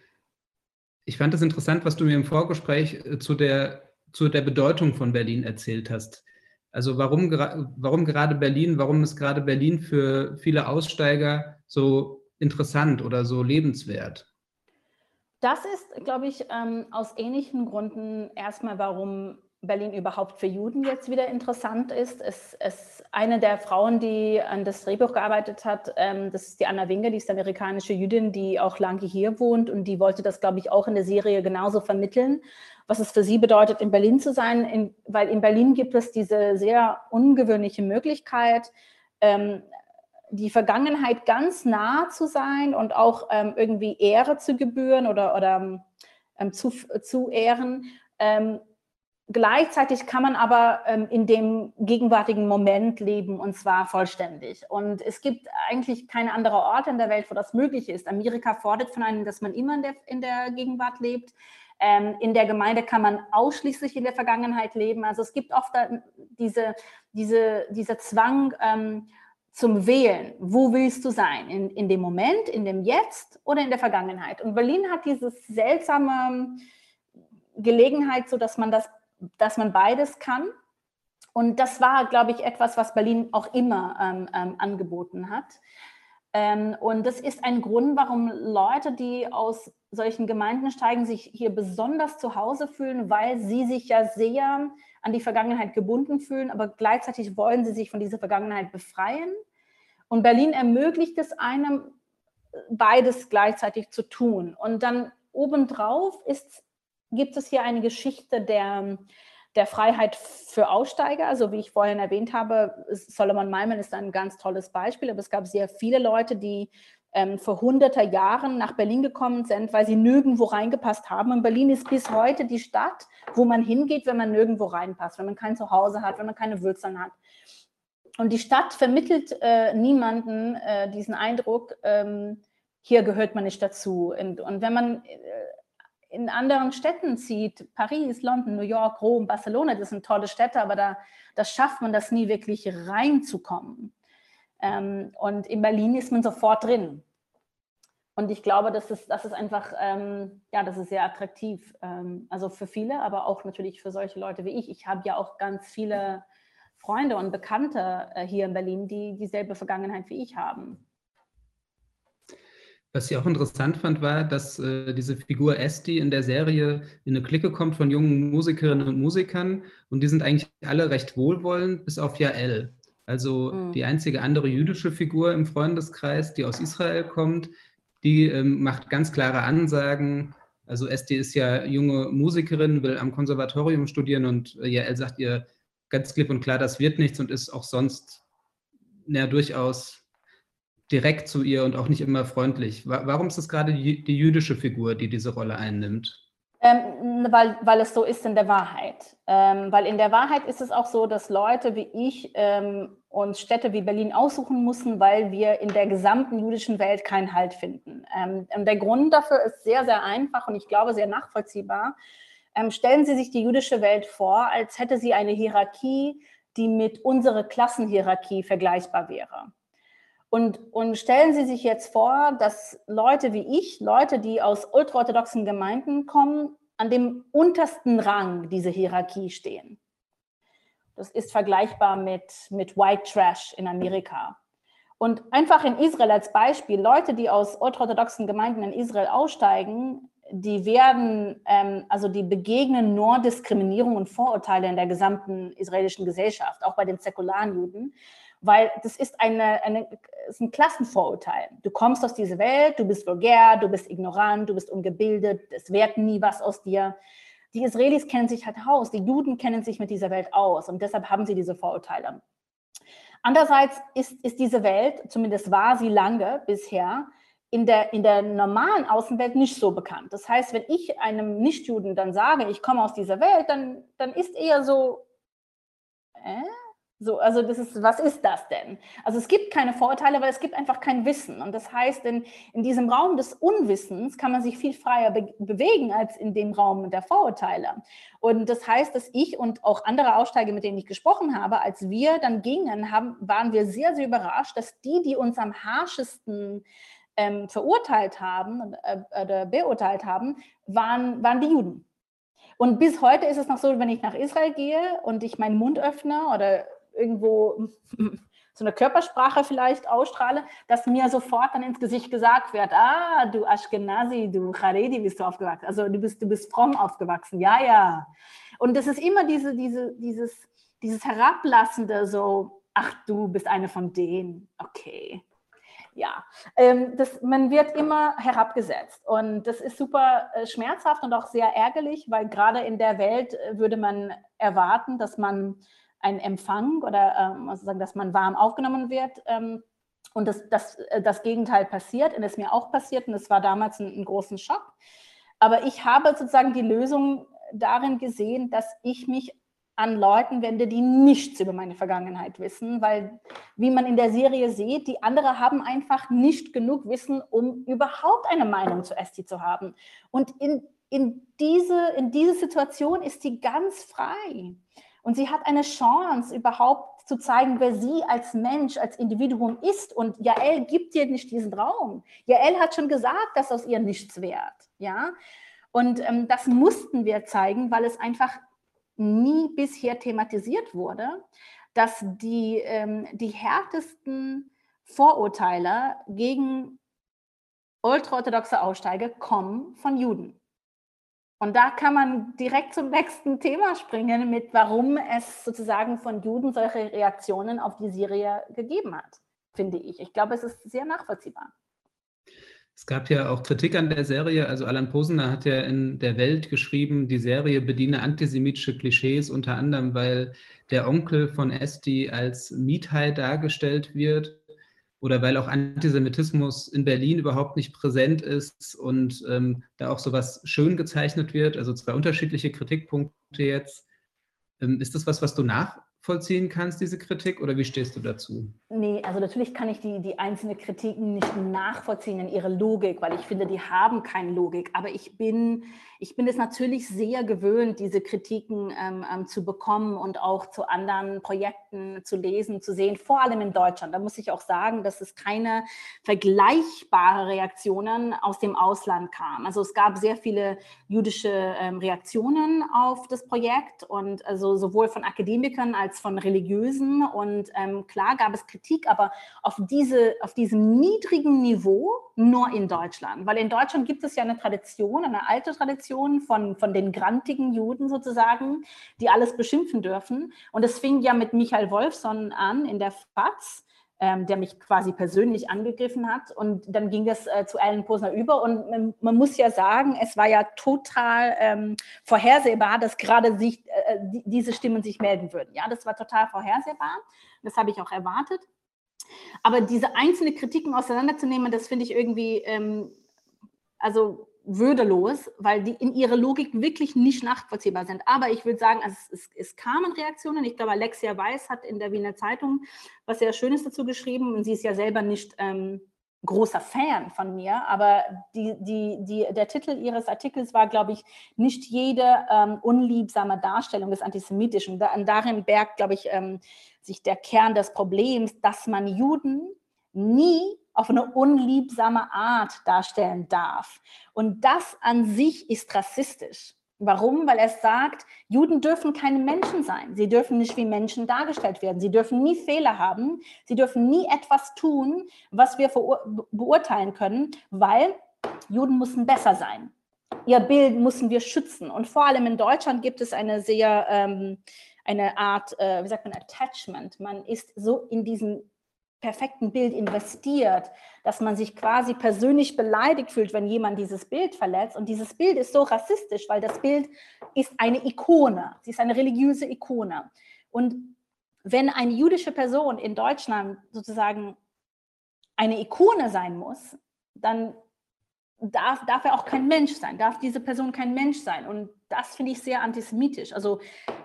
Ich fand es interessant, was du mir im Vorgespräch äh, zu der, zu der Bedeutung von Berlin erzählt hast. Also warum, warum gerade Berlin, warum ist gerade Berlin für viele Aussteiger so interessant oder so lebenswert? Das ist, glaube ich, ähm, aus ähnlichen Gründen erstmal, warum Berlin überhaupt für Juden jetzt wieder interessant ist. Es ist eine der Frauen, die an das Drehbuch gearbeitet hat. Ähm, das ist die Anna Winger, die ist amerikanische Jüdin, die auch lange hier wohnt und die wollte das, glaube ich, auch in der Serie genauso vermitteln, was es für sie bedeutet, in Berlin zu sein, in, weil in Berlin gibt es diese sehr ungewöhnliche Möglichkeit, ähm, die Vergangenheit ganz nah zu sein und auch ähm, irgendwie Ehre zu gebühren oder, oder zu, zu ehren Gleichzeitig kann man aber ähm, in dem gegenwärtigen Moment leben und zwar vollständig. Und es gibt eigentlich keine andere Ort in der Welt, wo das möglich ist. Amerika fordert von einem, dass man immer in der, in der Gegenwart lebt. Ähm, in der Gemeinde kann man ausschließlich in der Vergangenheit leben. Also es gibt oft diese, diese, dieser Zwang ähm, zum Wählen. Wo willst du sein? In, in dem Moment, in dem Jetzt oder in der Vergangenheit? Und Berlin hat diese seltsame Gelegenheit, so dass man das dass man beides kann. Und das war, glaube ich, etwas, was Berlin auch immer ähm, ähm, angeboten hat. Ähm, und das ist ein Grund, warum Leute, die aus solchen Gemeinden steigen, sich hier besonders zu Hause fühlen, weil sie sich ja sehr an die Vergangenheit gebunden fühlen, aber gleichzeitig wollen sie sich von dieser Vergangenheit befreien. Und Berlin ermöglicht es einem, beides gleichzeitig zu tun. Und dann obendrauf ist gibt es hier eine Geschichte der, der Freiheit für Aussteiger. Also wie ich vorhin erwähnt habe, Solomon Malman ist ein ganz tolles Beispiel, aber es gab sehr viele Leute, die ähm, vor hunderter Jahren nach Berlin gekommen sind, weil sie nirgendwo reingepasst haben. Und Berlin ist bis heute die Stadt, wo man hingeht, wenn man nirgendwo reinpasst, wenn man kein Zuhause hat, wenn man keine Wurzeln hat. Und die Stadt vermittelt äh, niemanden äh, diesen Eindruck, ähm, hier gehört man nicht dazu. Und, und wenn man äh, in anderen Städten zieht, Paris, London, New York, Rom, Barcelona, das sind tolle Städte, aber da das schafft man das nie wirklich reinzukommen. Ähm, und in Berlin ist man sofort drin. Und ich glaube, das ist, das ist einfach, ähm, ja, das ist sehr attraktiv. Ähm, also für viele, aber auch natürlich für solche Leute wie ich. Ich habe ja auch ganz viele Freunde und Bekannte äh, hier in Berlin, die dieselbe Vergangenheit wie ich haben. Was ich auch interessant fand, war, dass äh, diese Figur Esti in der Serie in eine Clique kommt von jungen Musikerinnen und Musikern und die sind eigentlich alle recht wohlwollend, bis auf Jael. Also mhm. die einzige andere jüdische Figur im Freundeskreis, die aus Israel kommt, die ähm, macht ganz klare Ansagen. Also Esti ist ja junge Musikerin, will am Konservatorium studieren und äh, Jael sagt ihr ganz klipp und klar, das wird nichts und ist auch sonst na, durchaus direkt zu ihr und auch nicht immer freundlich. Warum ist es gerade die, jüdische Figur, die diese Rolle einnimmt? Ähm, weil, weil es so ist in der Wahrheit. Ähm, weil in der Wahrheit ist es auch so, dass Leute wie ich ähm, uns Städte wie Berlin aussuchen müssen, weil wir in der gesamten jüdischen Welt keinen Halt finden. Ähm, und der Grund dafür ist sehr, sehr einfach und ich glaube sehr nachvollziehbar. Ähm, stellen Sie sich die jüdische Welt vor, als hätte sie eine Hierarchie, die mit unserer Klassenhierarchie vergleichbar wäre. Und, und stellen Sie sich jetzt vor, dass Leute wie ich, Leute, die aus ultraorthodoxen Gemeinden kommen, an dem untersten Rang dieser Hierarchie stehen. Das ist vergleichbar mit, mit White Trash in Amerika. Und einfach in Israel als Beispiel, Leute, die aus ultraorthodoxen Gemeinden in Israel aussteigen, die werden, ähm, also die begegnen nur Diskriminierung und Vorurteile in der gesamten israelischen Gesellschaft, auch bei den säkularen Juden weil das ist, eine, eine, ist ein Klassenvorurteil. Du kommst aus dieser Welt, du bist vulgär, du bist ignorant, du bist ungebildet, es wird nie was aus dir. Die Israelis kennen sich halt aus, die Juden kennen sich mit dieser Welt aus und deshalb haben sie diese Vorurteile. Andererseits ist, ist diese Welt, zumindest war sie lange bisher, in der, in der normalen Außenwelt nicht so bekannt. Das heißt, wenn ich einem Nichtjuden dann sage, ich komme aus dieser Welt, dann, dann ist eher so, äh, So, also das ist, was ist das denn? Also es gibt keine Vorurteile, weil es gibt einfach kein Wissen. Und das heißt, in, in diesem Raum des Unwissens kann man sich viel freier be bewegen als in dem Raum der Vorurteile. Und das heißt, dass ich und auch andere Aussteiger, mit denen ich gesprochen habe, als wir dann gingen, haben, waren wir sehr, sehr überrascht, dass die, die uns am harschesten ähm, verurteilt haben äh, oder beurteilt haben, waren, waren die Juden. Und bis heute ist es noch so, wenn ich nach Israel gehe und ich meinen Mund öffne oder irgendwo so eine Körpersprache vielleicht ausstrahle, dass mir sofort dann ins Gesicht gesagt wird, ah, du Ashkenazi, du Haredi bist du aufgewachsen, also du bist, du bist fromm aufgewachsen, ja, ja. Und das ist immer diese, diese, dieses, dieses Herablassende, so, ach, du bist eine von denen, okay. Ja, ähm, das, man wird immer herabgesetzt. Und das ist super äh, schmerzhaft und auch sehr ärgerlich, weil gerade in der Welt äh, würde man erwarten, dass man ein Empfang oder ähm, also sagen, dass man warm aufgenommen wird. Ähm, und das, das, äh, das Gegenteil passiert und ist mir auch passiert und es war damals ein, ein großen Schock. Aber ich habe sozusagen die Lösung darin gesehen, dass ich mich an Leuten wende, die nichts über meine Vergangenheit wissen, weil, wie man in der Serie sieht, die anderen haben einfach nicht genug Wissen, um überhaupt eine Meinung zu Esti zu haben. Und in, in, diese, in diese Situation ist die ganz frei. Und sie hat eine Chance, überhaupt zu zeigen, wer sie als Mensch, als Individuum ist. Und Jael gibt ihr nicht diesen Raum. Jael hat schon gesagt, dass aus ihr nichts wert. Ja? Und ähm, das mussten wir zeigen, weil es einfach nie bisher thematisiert wurde, dass die, ähm, die härtesten Vorurteile gegen ultraorthodoxe Aussteiger kommen von Juden. Und da kann man direkt zum nächsten Thema springen, mit warum es sozusagen von Juden solche Reaktionen auf die Serie gegeben hat, finde ich. Ich glaube, es ist sehr nachvollziehbar. Es gab ja auch Kritik an der Serie. Also Alan Posener hat ja in der Welt geschrieben, die Serie bediene antisemitische Klischees, unter anderem, weil der Onkel von Esti als Mithai dargestellt wird oder weil auch Antisemitismus in Berlin überhaupt nicht präsent ist und ähm, da auch sowas schön gezeichnet wird, also zwei unterschiedliche Kritikpunkte jetzt. Ähm, ist das was, was du nachvollziehen kannst, diese Kritik, oder wie stehst du dazu? Nee, also natürlich kann ich die, die einzelnen Kritiken nicht nachvollziehen in ihrer Logik, weil ich finde, die haben keine Logik. Aber ich bin, ich bin es natürlich sehr gewöhnt, diese Kritiken ähm, ähm, zu bekommen und auch zu anderen Projekten zu lesen, zu sehen, vor allem in Deutschland. Da muss ich auch sagen, dass es keine vergleichbare Reaktionen aus dem Ausland kam. Also es gab sehr viele jüdische ähm, Reaktionen auf das Projekt und also sowohl von Akademikern als von Religiösen. Und ähm, klar gab es Kritik, aber auf, diese, auf diesem niedrigen Niveau nur in Deutschland. Weil in Deutschland gibt es ja eine Tradition, eine alte Tradition von, von den grantigen Juden sozusagen, die alles beschimpfen dürfen. Und es fing ja mit Michael Wolfson an in der FAZ ähm, der mich quasi persönlich angegriffen hat. Und dann ging das äh, zu Alan Posner über. Und man, man, muss ja sagen, es war ja total ähm, vorhersehbar, dass gerade sich, äh, die, diese Stimmen sich melden würden. Ja, das war total vorhersehbar. Das habe ich auch erwartet. Aber diese einzelnen Kritiken auseinanderzunehmen, das finde ich irgendwie, ähm, also würdelos, weil die in ihrer Logik wirklich nicht nachvollziehbar sind. Aber ich würde sagen, also es, es, es, kamen Reaktionen. Ich glaube, Alexia Weiß hat in der Wiener Zeitung was sehr Schönes dazu geschrieben und sie ist ja selber nicht ähm, großer Fan von mir, aber die, die, die, der Titel ihres Artikels war, glaube ich, nicht jede ähm, unliebsame Darstellung des Antisemitischen. Da, darin bergt, glaube ich, ähm, sich der Kern des Problems, dass man Juden nie auf eine unliebsame Art darstellen darf. Und das an sich ist rassistisch. Warum? Weil er sagt, Juden dürfen keine Menschen sein. Sie dürfen nicht wie Menschen dargestellt werden. Sie dürfen nie Fehler haben. Sie dürfen nie etwas tun, was wir beurteilen können, weil Juden müssen besser sein. Ihr Bild müssen wir schützen. Und vor allem in Deutschland gibt es eine sehr, ähm, eine Art, äh, wie sagt man, Attachment. Man ist so in diesen perfekten Bild investiert, dass man sich quasi persönlich beleidigt fühlt, wenn jemand dieses Bild verletzt. Und dieses Bild ist so rassistisch, weil das Bild ist eine Ikone. Sie ist eine religiöse Ikone. Und wenn eine jüdische Person in Deutschland sozusagen eine Ikone sein muss, dann darf, darf er auch kein Mensch sein, darf diese Person kein Mensch sein. Und das finde ich sehr antisemitisch. Also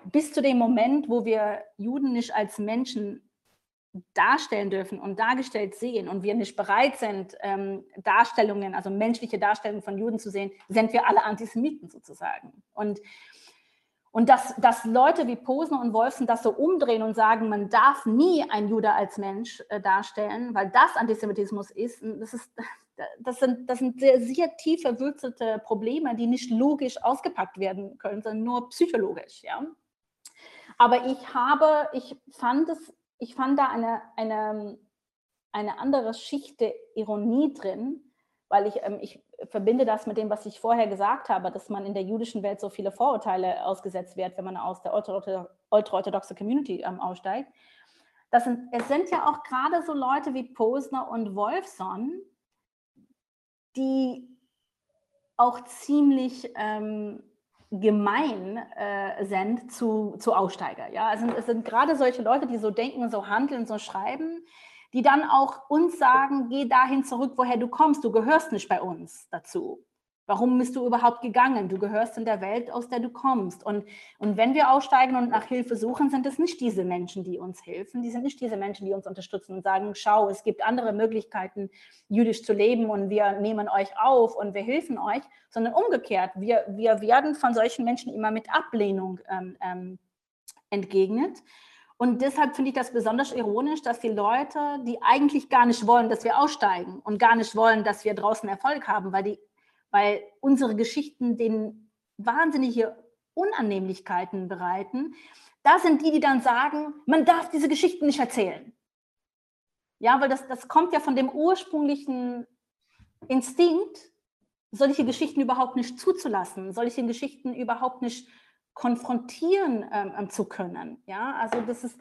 bis zu dem Moment, wo wir Juden nicht als Menschen darstellen dürfen und dargestellt sehen und wir nicht bereit sind, ähm, Darstellungen, also menschliche Darstellungen von Juden zu sehen, sind wir alle Antisemiten sozusagen. Und, und dass, dass Leute wie Posner und Wolfsen das so umdrehen und sagen, man darf nie ein Jude als Mensch äh, darstellen, weil das Antisemitismus ist, das ist, das sind, das sind sehr, sehr tief verwurzelte Probleme, die nicht logisch ausgepackt werden können, sondern nur psychologisch. Ja? Aber ich habe, ich fand es ich fand da eine, eine, eine andere Schicht der Ironie drin, weil ich, ähm, ich verbinde das mit dem, was ich vorher gesagt habe, dass man in der jüdischen Welt so viele Vorurteile ausgesetzt wird, wenn man aus der ultraorthodoxen Community ähm, aussteigt. Das sind, es sind ja auch gerade so Leute wie Posner und Wolfson, die auch ziemlich ähm, gemein äh, sind zu, zu Aussteiger. Ja? Also es sind gerade solche Leute, die so denken, so handeln, so schreiben, die dann auch uns sagen, geh dahin zurück, woher du kommst, du gehörst nicht bei uns dazu. Warum bist du überhaupt gegangen? Du gehörst in der Welt, aus der du kommst. Und, und wenn wir aussteigen und nach Hilfe suchen, sind es nicht diese Menschen, die uns helfen. Die sind nicht diese Menschen, die uns unterstützen und sagen, schau, es gibt andere Möglichkeiten, jüdisch zu leben und wir nehmen euch auf und wir helfen euch, sondern umgekehrt. Wir, wir werden von solchen Menschen immer mit Ablehnung ähm, ähm, entgegnet. Und deshalb finde ich das besonders ironisch, dass die Leute, die eigentlich gar nicht wollen, dass wir aussteigen und gar nicht wollen, dass wir draußen Erfolg haben, weil die weil unsere Geschichten den wahnsinnige Unannehmlichkeiten bereiten. Da sind die, die dann sagen, man darf diese Geschichten nicht erzählen. Ja, weil das, das kommt ja von dem ursprünglichen Instinkt, solche Geschichten überhaupt nicht zuzulassen, solche Geschichten überhaupt nicht konfrontieren ähm, zu können. Ja, also das ist,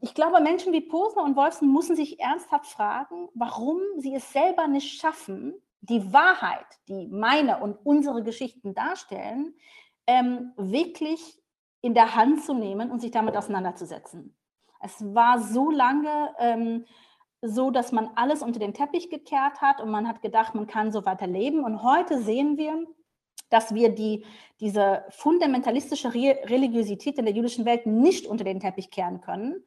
ich glaube, Menschen wie Posner und Wolfson müssen sich ernsthaft fragen, warum sie es selber nicht schaffen, die Wahrheit, die meine und unsere Geschichten darstellen, ähm, wirklich in der Hand zu nehmen und sich damit auseinanderzusetzen. Es war so lange ähm, so, dass man alles unter den Teppich gekehrt hat und man hat gedacht, man kann so weiter leben. Und heute sehen wir, dass wir die, diese fundamentalistische Re Religiosität in der jüdischen Welt nicht unter den Teppich kehren können,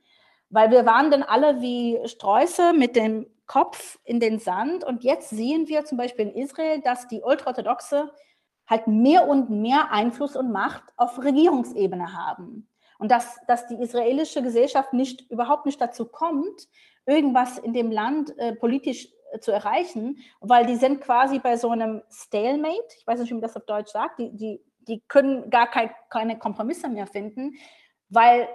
weil wir waren dann alle wie Sträuße mit dem Kopf in den Sand. Und jetzt sehen wir zum Beispiel in Israel, dass die Ultraorthodoxe halt mehr und mehr Einfluss und Macht auf Regierungsebene haben. Und dass, dass die israelische Gesellschaft nicht, überhaupt nicht dazu kommt, irgendwas in dem Land äh, politisch äh, zu erreichen, weil die sind quasi bei so einem Stalemate, ich weiß nicht, wie man das auf Deutsch sagt, die, die, die können gar kein, keine Kompromisse mehr finden, weil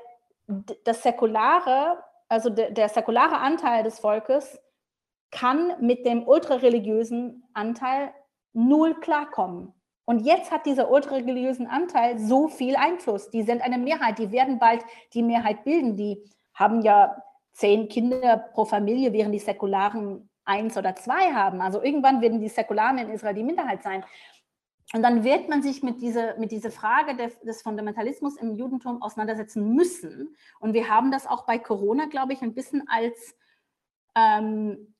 das säkulare, also der, der säkulare Anteil des Volkes kann mit dem ultrareligiösen Anteil null klarkommen. Und jetzt hat dieser ultrareligiösen Anteil so viel Einfluss. Die sind eine Mehrheit, die werden bald die Mehrheit bilden. Die haben ja zehn Kinder pro Familie, während die Säkularen eins oder zwei haben. Also irgendwann werden die Säkularen in Israel die Minderheit sein. Und dann wird man sich mit dieser, mit dieser Frage des, des, Fundamentalismus im Judentum auseinandersetzen müssen. Und wir haben das auch bei Corona, glaube ich, ein bisschen als ähm,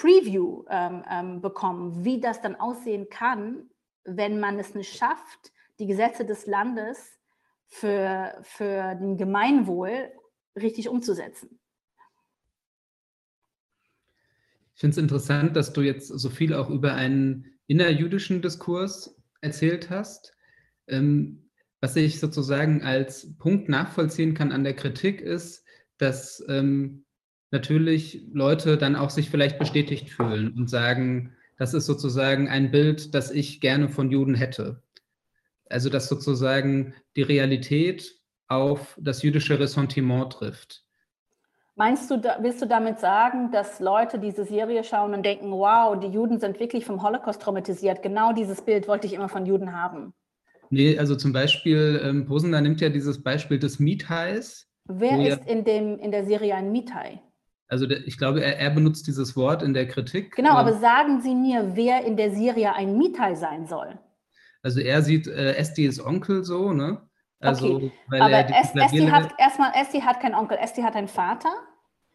Preview ähm, ähm, bekommen, wie das dann aussehen kann, wenn man es nicht schafft, die Gesetze des Landes für, für den Gemeinwohl richtig umzusetzen. Ich finde es interessant, dass du jetzt so viel auch über einen innerjüdischen Diskurs erzählt hast. Ähm, was ich sozusagen als Punkt nachvollziehen kann an der Kritik ist, dass ähm, natürlich Leute dann auch sich vielleicht bestätigt fühlen und sagen, das ist sozusagen ein Bild, das ich gerne von Juden hätte. Also dass sozusagen die Realität auf das jüdische Ressentiment trifft. Meinst du, willst du damit sagen, dass Leute diese Serie schauen und denken, wow, die Juden sind wirklich vom Holocaust traumatisiert? Genau dieses Bild wollte ich immer von Juden haben. Nee, also zum Beispiel, ähm, Posender nimmt ja dieses Beispiel des Miethais. Wer ist in, dem, in der Serie ein Miethai? Also ich glaube, er, er, benutzt dieses Wort in der Kritik. Genau, aber sagen Sie mir, wer in der Serie ein Mitai sein soll. Also er sieht äh, Esti Onkel so, ne? Also, okay. aber Esti hat erstmal, Esti hat keinen Onkel, Esti hat einen Vater,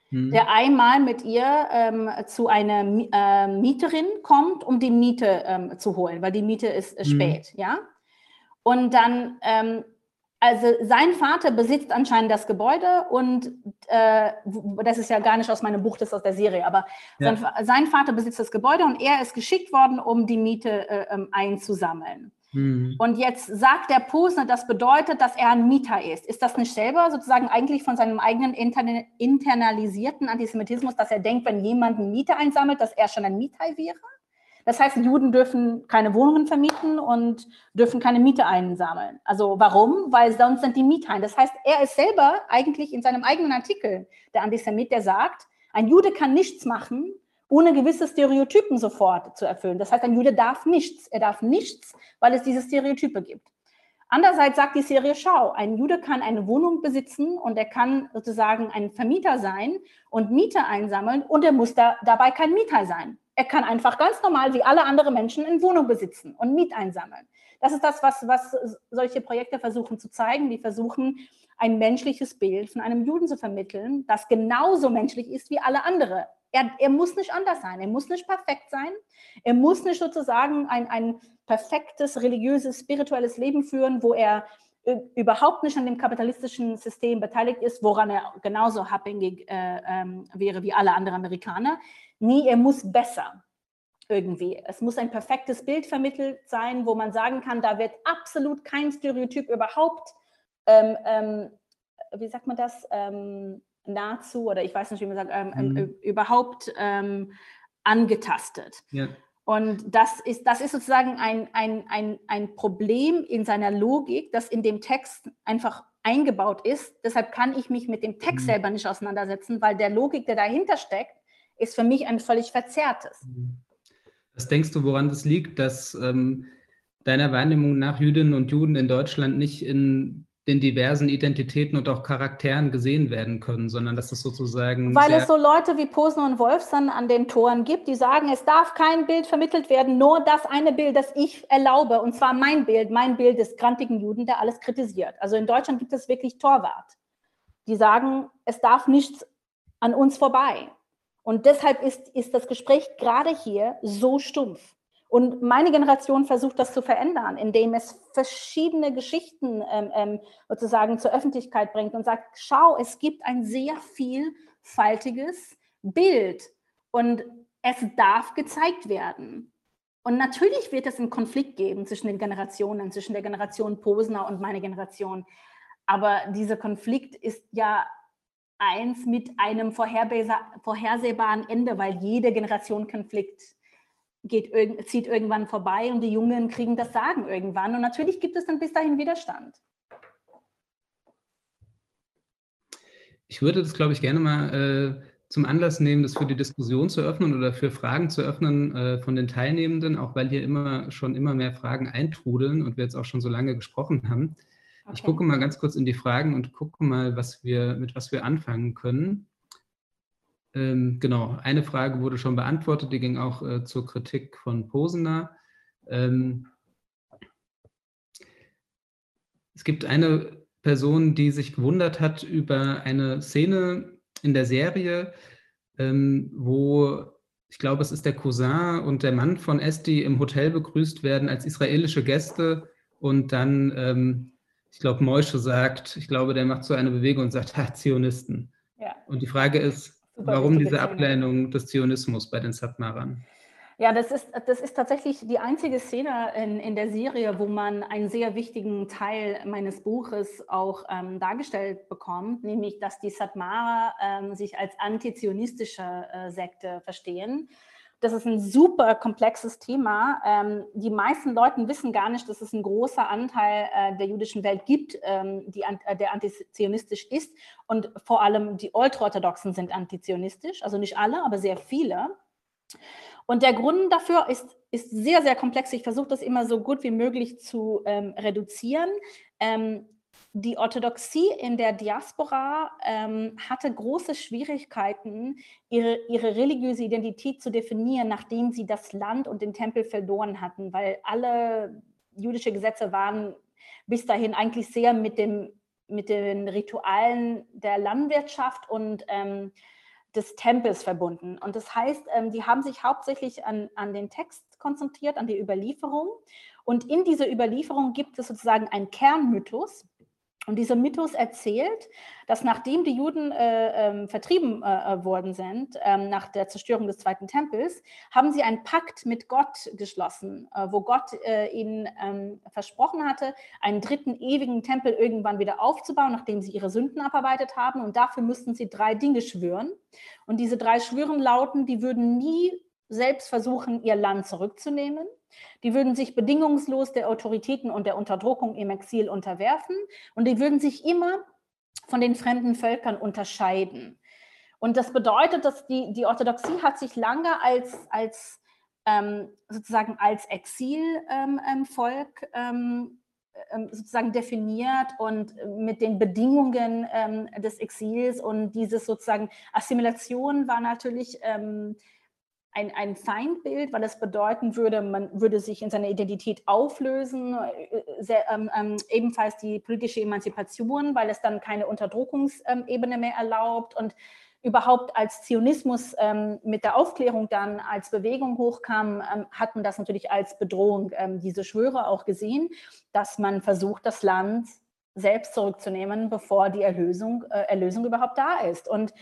hm. der einmal mit ihr ähm, zu einer äh, Mieterin kommt, um die Miete ähm, zu holen, weil die Miete ist äh, spät, hm. ja. Und dann, ähm, also sein Vater besitzt anscheinend das Gebäude und äh, das ist ja gar nicht aus meinem Buch, das ist aus der Serie, aber ja. sein, sein, Vater besitzt das Gebäude und er ist geschickt worden, um die Miete äh, ähm, einzusammeln. Mhm. Und jetzt sagt der Posner, das bedeutet, dass er ein Mieter ist. Ist das nicht selber sozusagen eigentlich von seinem eigenen interne, internalisierten Antisemitismus, dass er denkt, wenn jemand einen Mieter einsammelt, dass er schon ein Mieter wäre? Das heißt, Juden dürfen keine Wohnungen vermieten und dürfen keine Miete einsammeln. Also warum? Weil sonst sind die Mieter. Das heißt, er ist selber eigentlich in seinem eigenen Artikel der Antisemit, der sagt, ein Jude kann nichts machen, ohne gewisse Stereotypen sofort zu erfüllen. Das heißt, ein Jude darf nichts. Er darf nichts, weil es diese Stereotype gibt. Andererseits sagt die Serie Schau, ein Jude kann eine Wohnung besitzen und er kann sozusagen ein Vermieter sein und Miete einsammeln und er muss da, dabei kein Mieter sein. Er kann einfach ganz normal wie alle anderen Menschen eine Wohnung besitzen und Miet einsammeln. Das ist das, was, was solche Projekte versuchen zu zeigen. Die versuchen, ein menschliches Bild von einem Juden zu vermitteln, das genauso menschlich ist wie alle anderen. Er, er muss nicht anders sein, er muss nicht perfekt sein, er muss nicht sozusagen ein, ein perfektes, religiöses, spirituelles Leben führen, wo er überhaupt nicht an dem kapitalistischen System beteiligt ist, woran er genauso abhängig äh, ähm, wäre wie alle anderen Amerikaner. Nie, er muss besser irgendwie. Es muss ein perfektes Bild vermittelt sein, wo man sagen kann, da wird absolut kein Stereotyp überhaupt, ähm, ähm, wie sagt man das, ähm, nahezu oder ich weiß nicht, wie man sagt, ähm, ähm, mhm. überhaupt ähm, angetastet. Ja. Und das ist, das ist sozusagen ein, ein, ein, ein Problem in seiner Logik, das in dem Text einfach eingebaut ist. Deshalb kann ich mich mit dem Text mhm. selber nicht auseinandersetzen, weil der Logik, der dahinter steckt, ist für mich ein völlig verzerrtes. Was denkst du, woran das liegt, dass ähm, deiner Wahrnehmung nach Jüdinnen und Juden in Deutschland nicht in den diversen Identitäten und auch Charakteren gesehen werden können, sondern dass es sozusagen. Weil es so Leute wie Posner und Wolfson an den Toren gibt, die sagen, es darf kein Bild vermittelt werden, nur das eine Bild, das ich erlaube, und zwar mein Bild, mein Bild des grantigen Juden, der alles kritisiert. Also in Deutschland gibt es wirklich Torwart, die sagen, es darf nichts an uns vorbei. Und deshalb ist, ist das Gespräch gerade hier so stumpf. Und meine Generation versucht das zu verändern, indem es verschiedene Geschichten ähm, ähm, sozusagen zur Öffentlichkeit bringt und sagt, schau, es gibt ein sehr vielfältiges Bild und es darf gezeigt werden. Und natürlich wird es einen Konflikt geben zwischen den Generationen, zwischen der Generation Posner und meiner Generation. Aber dieser Konflikt ist ja eins mit einem vorhersehbaren Ende, weil jede Generation Konflikt geht, zieht irgendwann vorbei und die Jungen kriegen das Sagen irgendwann. Und natürlich gibt es dann bis dahin Widerstand. Ich würde das, glaube ich, gerne mal äh, zum Anlass nehmen, das für die Diskussion zu öffnen oder für Fragen zu öffnen äh, von den Teilnehmenden, auch weil hier immer schon immer mehr Fragen eintrudeln und wir jetzt auch schon so lange gesprochen haben. Okay. Ich gucke mal ganz kurz in die Fragen und gucke mal, was wir, mit was wir anfangen können. Ähm, genau, eine Frage wurde schon beantwortet, die ging auch äh, zur Kritik von Posener. Ähm, es gibt eine Person, die sich gewundert hat über eine Szene in der Serie, ähm, wo ich glaube, es ist der Cousin und der Mann von Esti im Hotel begrüßt werden als israelische Gäste und dann ähm, ich glaube, Moische sagt, ich glaube, der macht so eine Bewegung und sagt, ha, Zionisten. Ja. Und die Frage ist, Super warum diese Ablehnung des Zionismus bei den Satmarern? Ja, das ist, das ist tatsächlich die einzige Szene in, in der Serie, wo man einen sehr wichtigen Teil meines Buches auch ähm, dargestellt bekommt, nämlich, dass die Satmarer ähm, sich als antizionistische äh, Sekte verstehen das ist ein super komplexes Thema. Ähm, die meisten Leute wissen gar nicht, dass es ein großer Anteil äh, der jüdischen Welt gibt, ähm, die, äh, der antizionistisch ist. Und vor allem die Ultraorthodoxen sind antizionistisch, also nicht alle, aber sehr viele. Und der Grund dafür ist, ist sehr, sehr komplex. Ich versuche das immer so gut wie möglich zu ähm, reduzieren. Ähm, die Orthodoxie in der Diaspora ähm, hatte große Schwierigkeiten, ihre, ihre religiöse Identität zu definieren, nachdem sie das Land und den Tempel verloren hatten, weil alle jüdische Gesetze waren bis dahin eigentlich sehr mit, dem, mit den Ritualen der Landwirtschaft und ähm, des Tempels verbunden. Und das heißt, ähm, die haben sich hauptsächlich an, an den Text konzentriert, an die Überlieferung Und in dieser Überlieferung gibt es sozusagen einen Kernmythos, und dieser Mythos erzählt, dass nachdem die Juden äh, äh, vertrieben äh, äh worden sind, ähm, nach der Zerstörung des Zweiten Tempels, haben sie einen Pakt mit Gott geschlossen, äh, wo Gott äh, ihnen ähm, versprochen hatte, einen dritten ewigen Tempel irgendwann wieder aufzubauen, nachdem sie ihre Sünden abarbeitet haben. Und dafür müssten sie drei Dinge schwören. Und diese drei Schwüren lauten, die würden nie selbst versuchen, ihr Land zurückzunehmen die würden sich bedingungslos der Autoritäten und der Unterdrückung im Exil unterwerfen und die würden sich immer von den fremden Völkern unterscheiden. Und das bedeutet, dass die, die Orthodoxie hat sich lange als, als ähm, sozusagen als Exilvolk ähm, ähm, ähm, sozusagen definiert und mit den Bedingungen ähm, des Exils und dieses sozusagen Assimilation war natürlich ähm, ein, ein Feindbild, weil das bedeuten würde, man würde sich in seiner Identität auflösen, äh, sehr, ähm, ähm, ebenfalls die politische Emanzipation, weil es dann keine Unterdrückungsebene mehr erlaubt und überhaupt als Zionismus ähm, mit der Aufklärung dann als Bewegung hochkam, ähm, hat man das natürlich als Bedrohung, ähm, diese Schwöre auch gesehen, dass man versucht, das Land selbst zurückzunehmen, bevor die Erlösung, äh, Erlösung überhaupt da ist. Und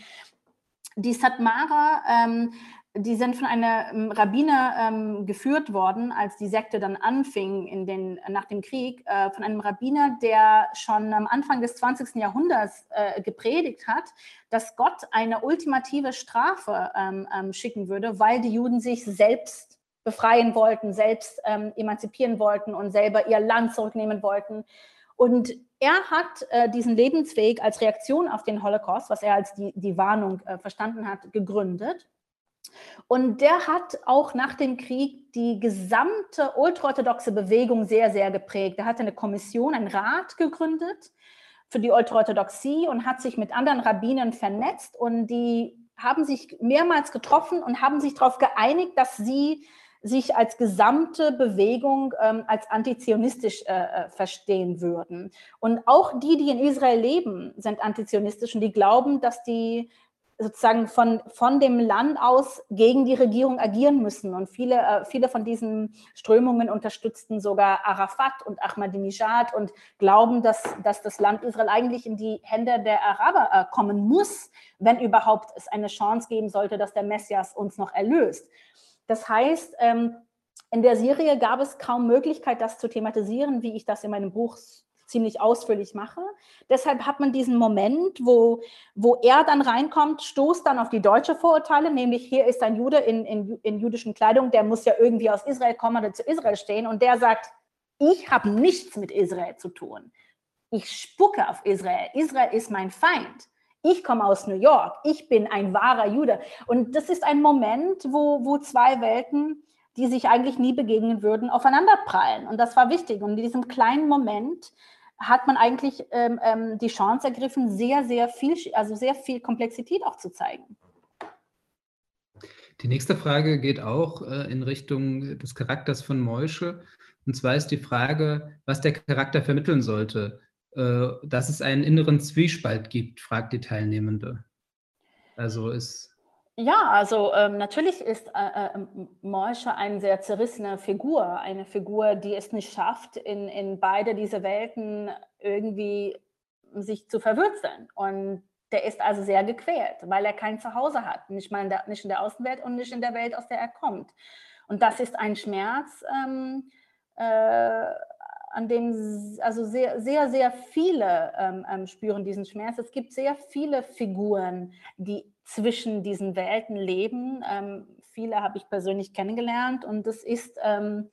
die Satmara ähm, die sind von einem Rabbiner ähm, geführt worden, als die Sekte dann anfing in den, nach dem Krieg, äh, von einem Rabbiner, der schon am Anfang des 20. Jahrhunderts äh, gepredigt hat, dass Gott eine ultimative Strafe ähm, ähm, schicken würde, weil die Juden sich selbst befreien wollten, selbst ähm, emanzipieren wollten und selber ihr Land zurücknehmen wollten. Und er hat äh, diesen Lebensweg als Reaktion auf den Holocaust, was er als die, die Warnung äh, verstanden hat, gegründet. Und der hat auch nach dem Krieg die gesamte ultraorthodoxe Bewegung sehr, sehr geprägt. Er hatte eine Kommission, einen Rat gegründet für die Ultraorthodoxie und hat sich mit anderen Rabbinern vernetzt und die haben sich mehrmals getroffen und haben sich darauf geeinigt, dass sie sich als gesamte Bewegung ähm, als antizionistisch äh, äh verstehen würden. Und auch die, die in Israel leben, sind antizionistisch und die glauben, dass die sozusagen von, von dem Land aus gegen die Regierung agieren müssen. Und viele, äh, viele von diesen Strömungen unterstützten sogar Arafat und Ahmadinejad und glauben, dass, dass das Land Israel eigentlich in die Hände der Araber äh, kommen muss, wenn überhaupt es eine Chance geben sollte, dass der Messias uns noch erlöst. Das heißt, ähm, in der Serie gab es kaum Möglichkeit, das zu thematisieren, wie ich das in meinem Buch ziemlich ausführlich mache. Deshalb hat man diesen Moment, wo, wo er dann reinkommt, stoßt dann auf die deutsche Vorurteile, nämlich hier ist ein Jude in, in, in jüdischen Kleidung, der muss ja irgendwie aus Israel kommen oder zu Israel stehen und der sagt, ich habe nichts mit Israel zu tun. Ich spucke auf Israel. Israel ist mein Feind. Ich komme aus New York. Ich bin ein wahrer Jude. Und das ist ein Moment, wo, wo zwei Welten, die sich eigentlich nie begegnen würden, aufeinanderprallen. Und das war wichtig. Und in diesem kleinen Moment hat man eigentlich ähm, ähm, die Chance ergriffen, sehr, sehr viel, also sehr viel Komplexität auch zu zeigen. Die nächste Frage geht auch äh, in Richtung des Charakters von Moische. Und zwar ist die Frage, was der Charakter vermitteln sollte. Äh, dass es einen inneren Zwiespalt gibt, fragt die Teilnehmende. Also ist ja, also ähm, natürlich ist äh, äh, Morsche eine sehr zerrissene Figur, eine Figur, die es nicht schafft, in, in beide diese Welten irgendwie sich zu verwurzeln. Und der ist also sehr gequält, weil er kein Zuhause hat, nicht, mal in der, nicht in der Außenwelt und nicht in der Welt, aus der er kommt. Und das ist ein Schmerz, ähm, äh, an dem also sehr, sehr, sehr viele ähm, ähm, spüren diesen Schmerz. Es gibt sehr viele Figuren, die zwischen diesen Welten leben. Ähm, viele habe ich persönlich kennengelernt und das ist, ähm,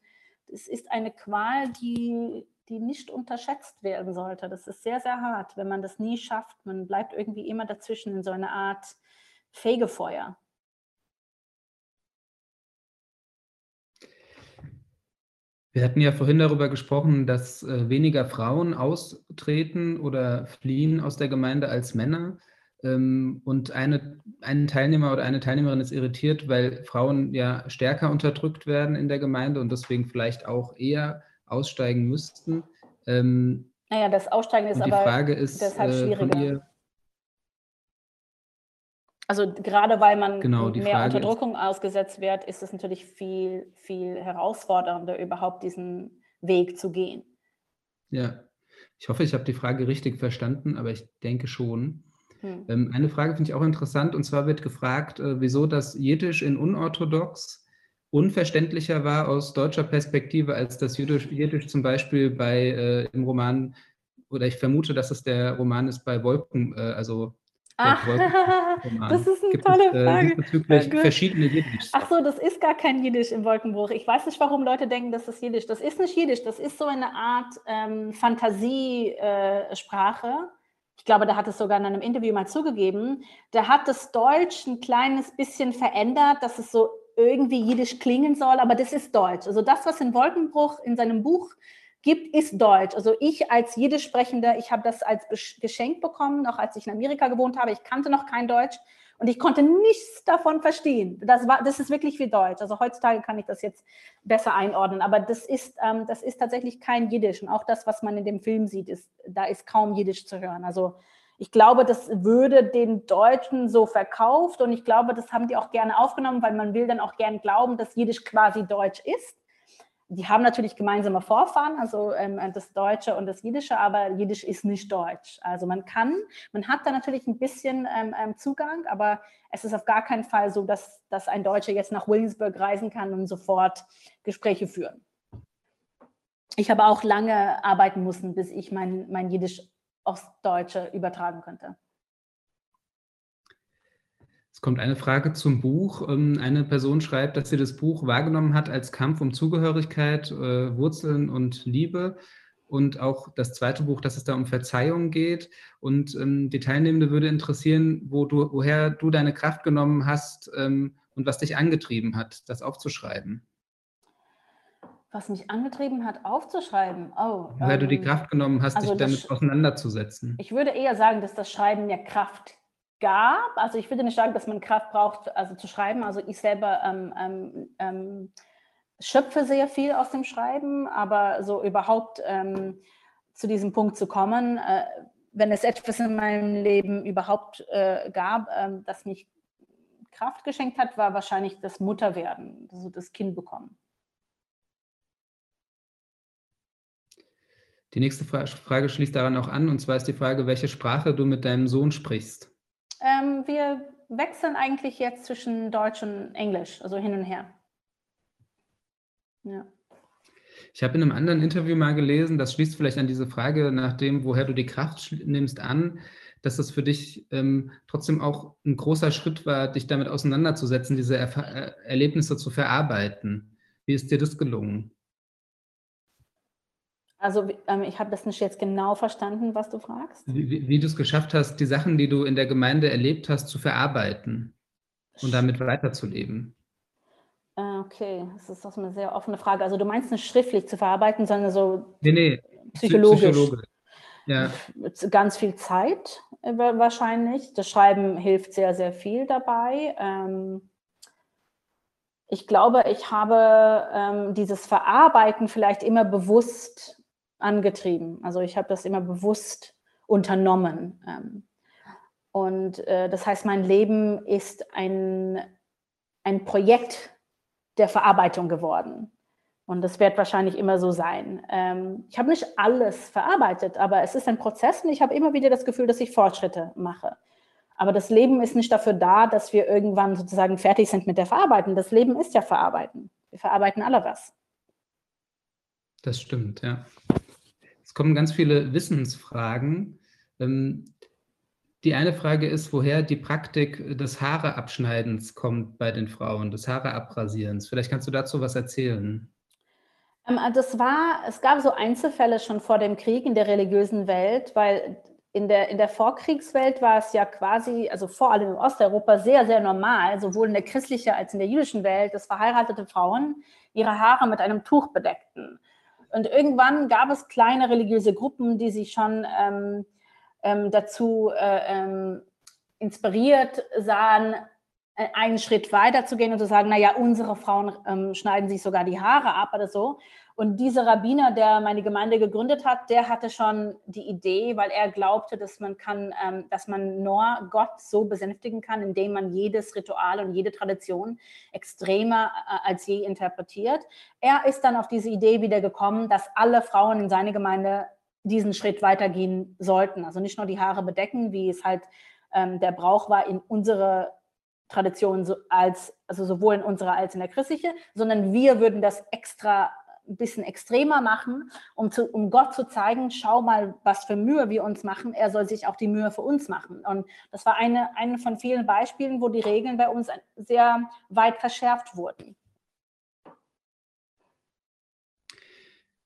das ist eine Qual, die, die nicht unterschätzt werden sollte. Das ist sehr, sehr hart, wenn man das nie schafft. Man bleibt irgendwie immer dazwischen in so einer Art Fegefeuer. Wir hatten ja vorhin darüber gesprochen, dass äh, weniger Frauen austreten oder fliehen aus der Gemeinde als Männer. Ähm, und eine, ein Teilnehmer oder eine Teilnehmerin ist irritiert, weil Frauen ja stärker unterdrückt werden in der Gemeinde und deswegen vielleicht auch eher aussteigen müssten. Ähm, naja, das Aussteigen ist die aber Frage ist, deshalb äh, schwieriger. Also gerade weil man genau, mehr Frage Unterdrückung ist, ausgesetzt wird, ist es natürlich viel, viel herausfordernder, überhaupt diesen Weg zu gehen. Ja, ich hoffe, ich habe die Frage richtig verstanden, aber ich denke schon. Hm. Ähm, eine Frage finde ich auch interessant, und zwar wird gefragt, äh, wieso das Jiddisch in unorthodox unverständlicher war aus deutscher Perspektive als das Jiddisch, Jiddisch zum Beispiel bei äh, im Roman, oder ich vermute, dass es der Roman ist bei Wolken, äh, also Ach, das ist eine Gibt tolle es, äh, Frage. Bezüglich verschiedene Jiddisch. Ach so, das ist gar kein Jiddisch im Wolkenbruch. Ich weiß nicht, warum Leute denken, das ist Jiddisch. Das ist nicht Jiddisch. Das ist so eine Art ähm, Fantasiesprache. Glaube, da hat es sogar in einem Interview mal zugegeben. Der hat das Deutsch ein kleines bisschen verändert, dass es so irgendwie Jiddisch klingen soll, aber das ist Deutsch. Also das, was in Wolkenbruch in seinem Buch gibt, ist Deutsch. Also ich als Jiddisch sprechender, ich habe das als Geschenk bekommen, noch als ich in Amerika gewohnt habe. Ich kannte noch kein Deutsch und ich konnte nichts davon verstehen. Das, war, das ist wirklich wie Deutsch. Also heutzutage kann ich das jetzt besser einordnen, aber das ist, ähm, das ist tatsächlich kein Jiddisch. Und auch das, was man in dem Film sieht, ist, da ist kaum Jiddisch zu hören. Also ich glaube, das würde den Deutschen so verkauft und ich glaube, das haben die auch gerne aufgenommen, weil man will dann auch gerne glauben, dass Jiddisch quasi Deutsch ist. Die haben natürlich gemeinsame Vorfahren, also ähm, das Deutsche und das Jiddische, aber Jiddisch ist nicht Deutsch. Also man kann, man hat da natürlich ein bisschen ähm, ähm, Zugang, aber es ist auf gar keinen Fall so, dass, dass ein Deutscher jetzt nach Williamsburg reisen kann und sofort Gespräche führen. Ich habe auch lange arbeiten müssen, bis ich mein, mein Jiddisch aufs Deutsche übertragen könnte. Es kommt eine Frage zum Buch. Ähm, eine Person schreibt, dass sie das Buch wahrgenommen hat als Kampf um Zugehörigkeit, äh, Wurzeln und Liebe. Und auch das zweite Buch, dass es da um Verzeihung geht. Und ähm, die Teilnehmende würde interessieren, wo du, woher du deine Kraft genommen hast ähm, und was dich angetrieben hat, das aufzuschreiben was mich angetrieben hat, aufzuschreiben. Oh, Weil ähm, du die Kraft genommen hast, also dich damit auseinanderzusetzen. Ich würde eher sagen, dass das Schreiben mir Kraft gab. Also ich würde nicht sagen, dass man Kraft braucht, also zu schreiben. Also ich selber ähm, ähm, ähm schöpfe sehr viel aus dem Schreiben, aber so überhaupt ähm, zu diesem Punkt zu kommen, äh, wenn es etwas in meinem Leben überhaupt äh, gab, äh, das mich Kraft geschenkt hat, war wahrscheinlich das Mutterwerden, also das Kind bekommen. Die nächste Frage schließt daran auch an, und zwar ist die Frage, welche Sprache du mit deinem Sohn sprichst. Ähm, wir wechseln eigentlich jetzt zwischen Deutsch und Englisch, also hin und her. Ja. Ich habe in einem anderen Interview mal gelesen, das schließt vielleicht an diese Frage nach dem, woher du die Kraft nimmst, an, dass das für dich ähm, trotzdem auch ein großer Schritt war, dich damit auseinanderzusetzen, diese Erf äh, Erlebnisse zu verarbeiten. Wie ist dir das gelungen? Also ähm, ich habe das nicht jetzt genau verstanden, was du fragst. Wie, wie, wie du es geschafft hast, die Sachen, die du in der Gemeinde erlebt hast, zu verarbeiten und damit weiterzuleben. Äh, okay, das ist doch eine sehr offene Frage. Also du meinst nicht schriftlich zu verarbeiten, sondern so nee, nee. psychologisch. Psychologe. Ja. Ganz viel Zeit äh, wahrscheinlich. Das Schreiben hilft sehr, sehr viel dabei. Ähm, ich glaube, ich habe ähm, dieses Verarbeiten vielleicht immer bewusst angetrieben. Also ich habe das immer bewusst unternommen. Ähm, und äh, das heißt, mein Leben ist ein, ein Projekt der Verarbeitung geworden. Und das wird wahrscheinlich immer so sein. Ähm, ich habe nicht alles verarbeitet, aber es ist ein Prozess und ich habe immer wieder das Gefühl, dass ich Fortschritte mache. Aber das Leben ist nicht dafür da, dass wir irgendwann sozusagen fertig sind mit der Verarbeitung. Das Leben ist ja Verarbeiten. Wir verarbeiten alle was. Das stimmt, ja. Es kommen ganz viele Wissensfragen. Ähm, die eine Frage ist, woher die Praktik des Haareabschneidens kommt bei den Frauen, des Haareabrasierens. Vielleicht kannst du dazu was erzählen. Ähm, das war, es gab so Einzelfälle schon vor dem Krieg in der religiösen Welt, weil in der, in der Vorkriegswelt war es ja quasi, also vor allem in Osteuropa, sehr, sehr normal, sowohl in der christlichen als in der jüdischen Welt, dass verheiratete Frauen ihre Haare mit einem Tuch bedeckten. Und irgendwann gab es kleine religiöse Gruppen, die sich schon ähm, ähm, dazu äh, ähm, inspiriert sahen, äh, einen Schritt weiter zu gehen und zu sagen, naja, unsere Frauen ähm, schneiden sich sogar die Haare ab oder so. Und dieser Rabbiner, der meine Gemeinde gegründet hat, der hatte schon die Idee, weil er glaubte, dass man kann, ähm, dass man nur Gott so besänftigen kann, indem man jedes Ritual und jede Tradition extremer äh, als je interpretiert. Er ist dann auf diese Idee wieder gekommen, dass alle Frauen in seine Gemeinde diesen Schritt weitergehen sollten. Also nicht nur die Haare bedecken, wie es halt ähm, der Brauch war in unserer Tradition, als, also sowohl in unserer als in der christlichen, sondern wir würden das extra ein bisschen extremer machen, um, zu, um Gott zu zeigen, schau mal, was für Mühe wir uns machen. Er soll sich auch die Mühe für uns machen. Und das war eine, eine von vielen Beispielen, wo die Regeln bei uns sehr weit verschärft wurden.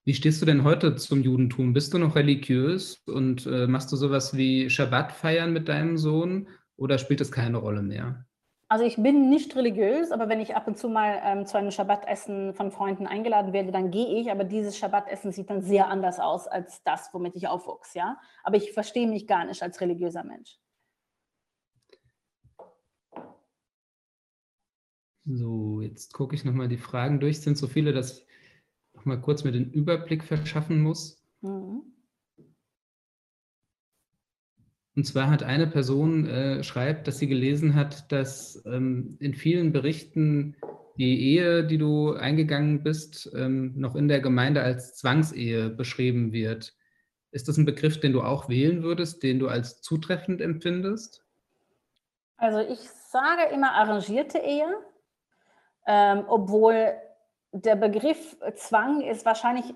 Wie stehst du denn heute zum Judentum? Bist du noch religiös und äh, machst du sowas wie Schabbat feiern mit deinem Sohn oder spielt das keine Rolle mehr? Also ich bin nicht religiös, aber wenn ich ab und zu mal ähm, zu einem Schabbatessen von Freunden eingeladen werde, dann gehe ich. Aber dieses Schabbatessen sieht dann sehr anders aus als das, womit ich aufwuchs, ja. Aber ich verstehe mich gar nicht als religiöser Mensch. So, jetzt gucke ich nochmal die Fragen durch. Es sind so viele, dass ich nochmal kurz mir den Überblick verschaffen muss. Mhm. Und zwar hat eine Person äh, schreibt, dass sie gelesen hat, dass ähm, in vielen Berichten die Ehe, die du eingegangen bist, ähm, noch in der Gemeinde als Zwangsehe beschrieben wird. Ist das ein Begriff, den du auch wählen würdest, den du als zutreffend empfindest? Also ich sage immer arrangierte Ehe, ähm, obwohl der Begriff Zwang ist wahrscheinlich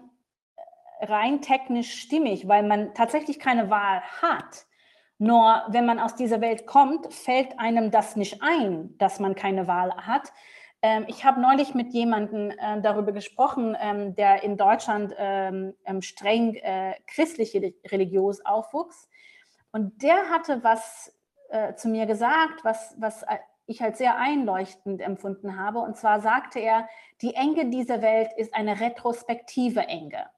rein technisch stimmig, weil man tatsächlich keine Wahl hat. Nur wenn man aus dieser Welt kommt, fällt einem das nicht ein, dass man keine Wahl hat. Ähm, ich habe neulich mit jemandem äh, darüber gesprochen, ähm, der in Deutschland ähm, ähm streng äh, christlich religiös aufwuchs. Und der hatte was äh, zu mir gesagt, was, was äh, ich als sehr einleuchtend empfunden habe. Und zwar sagte er, die Enge dieser Welt ist eine retrospektive Enge.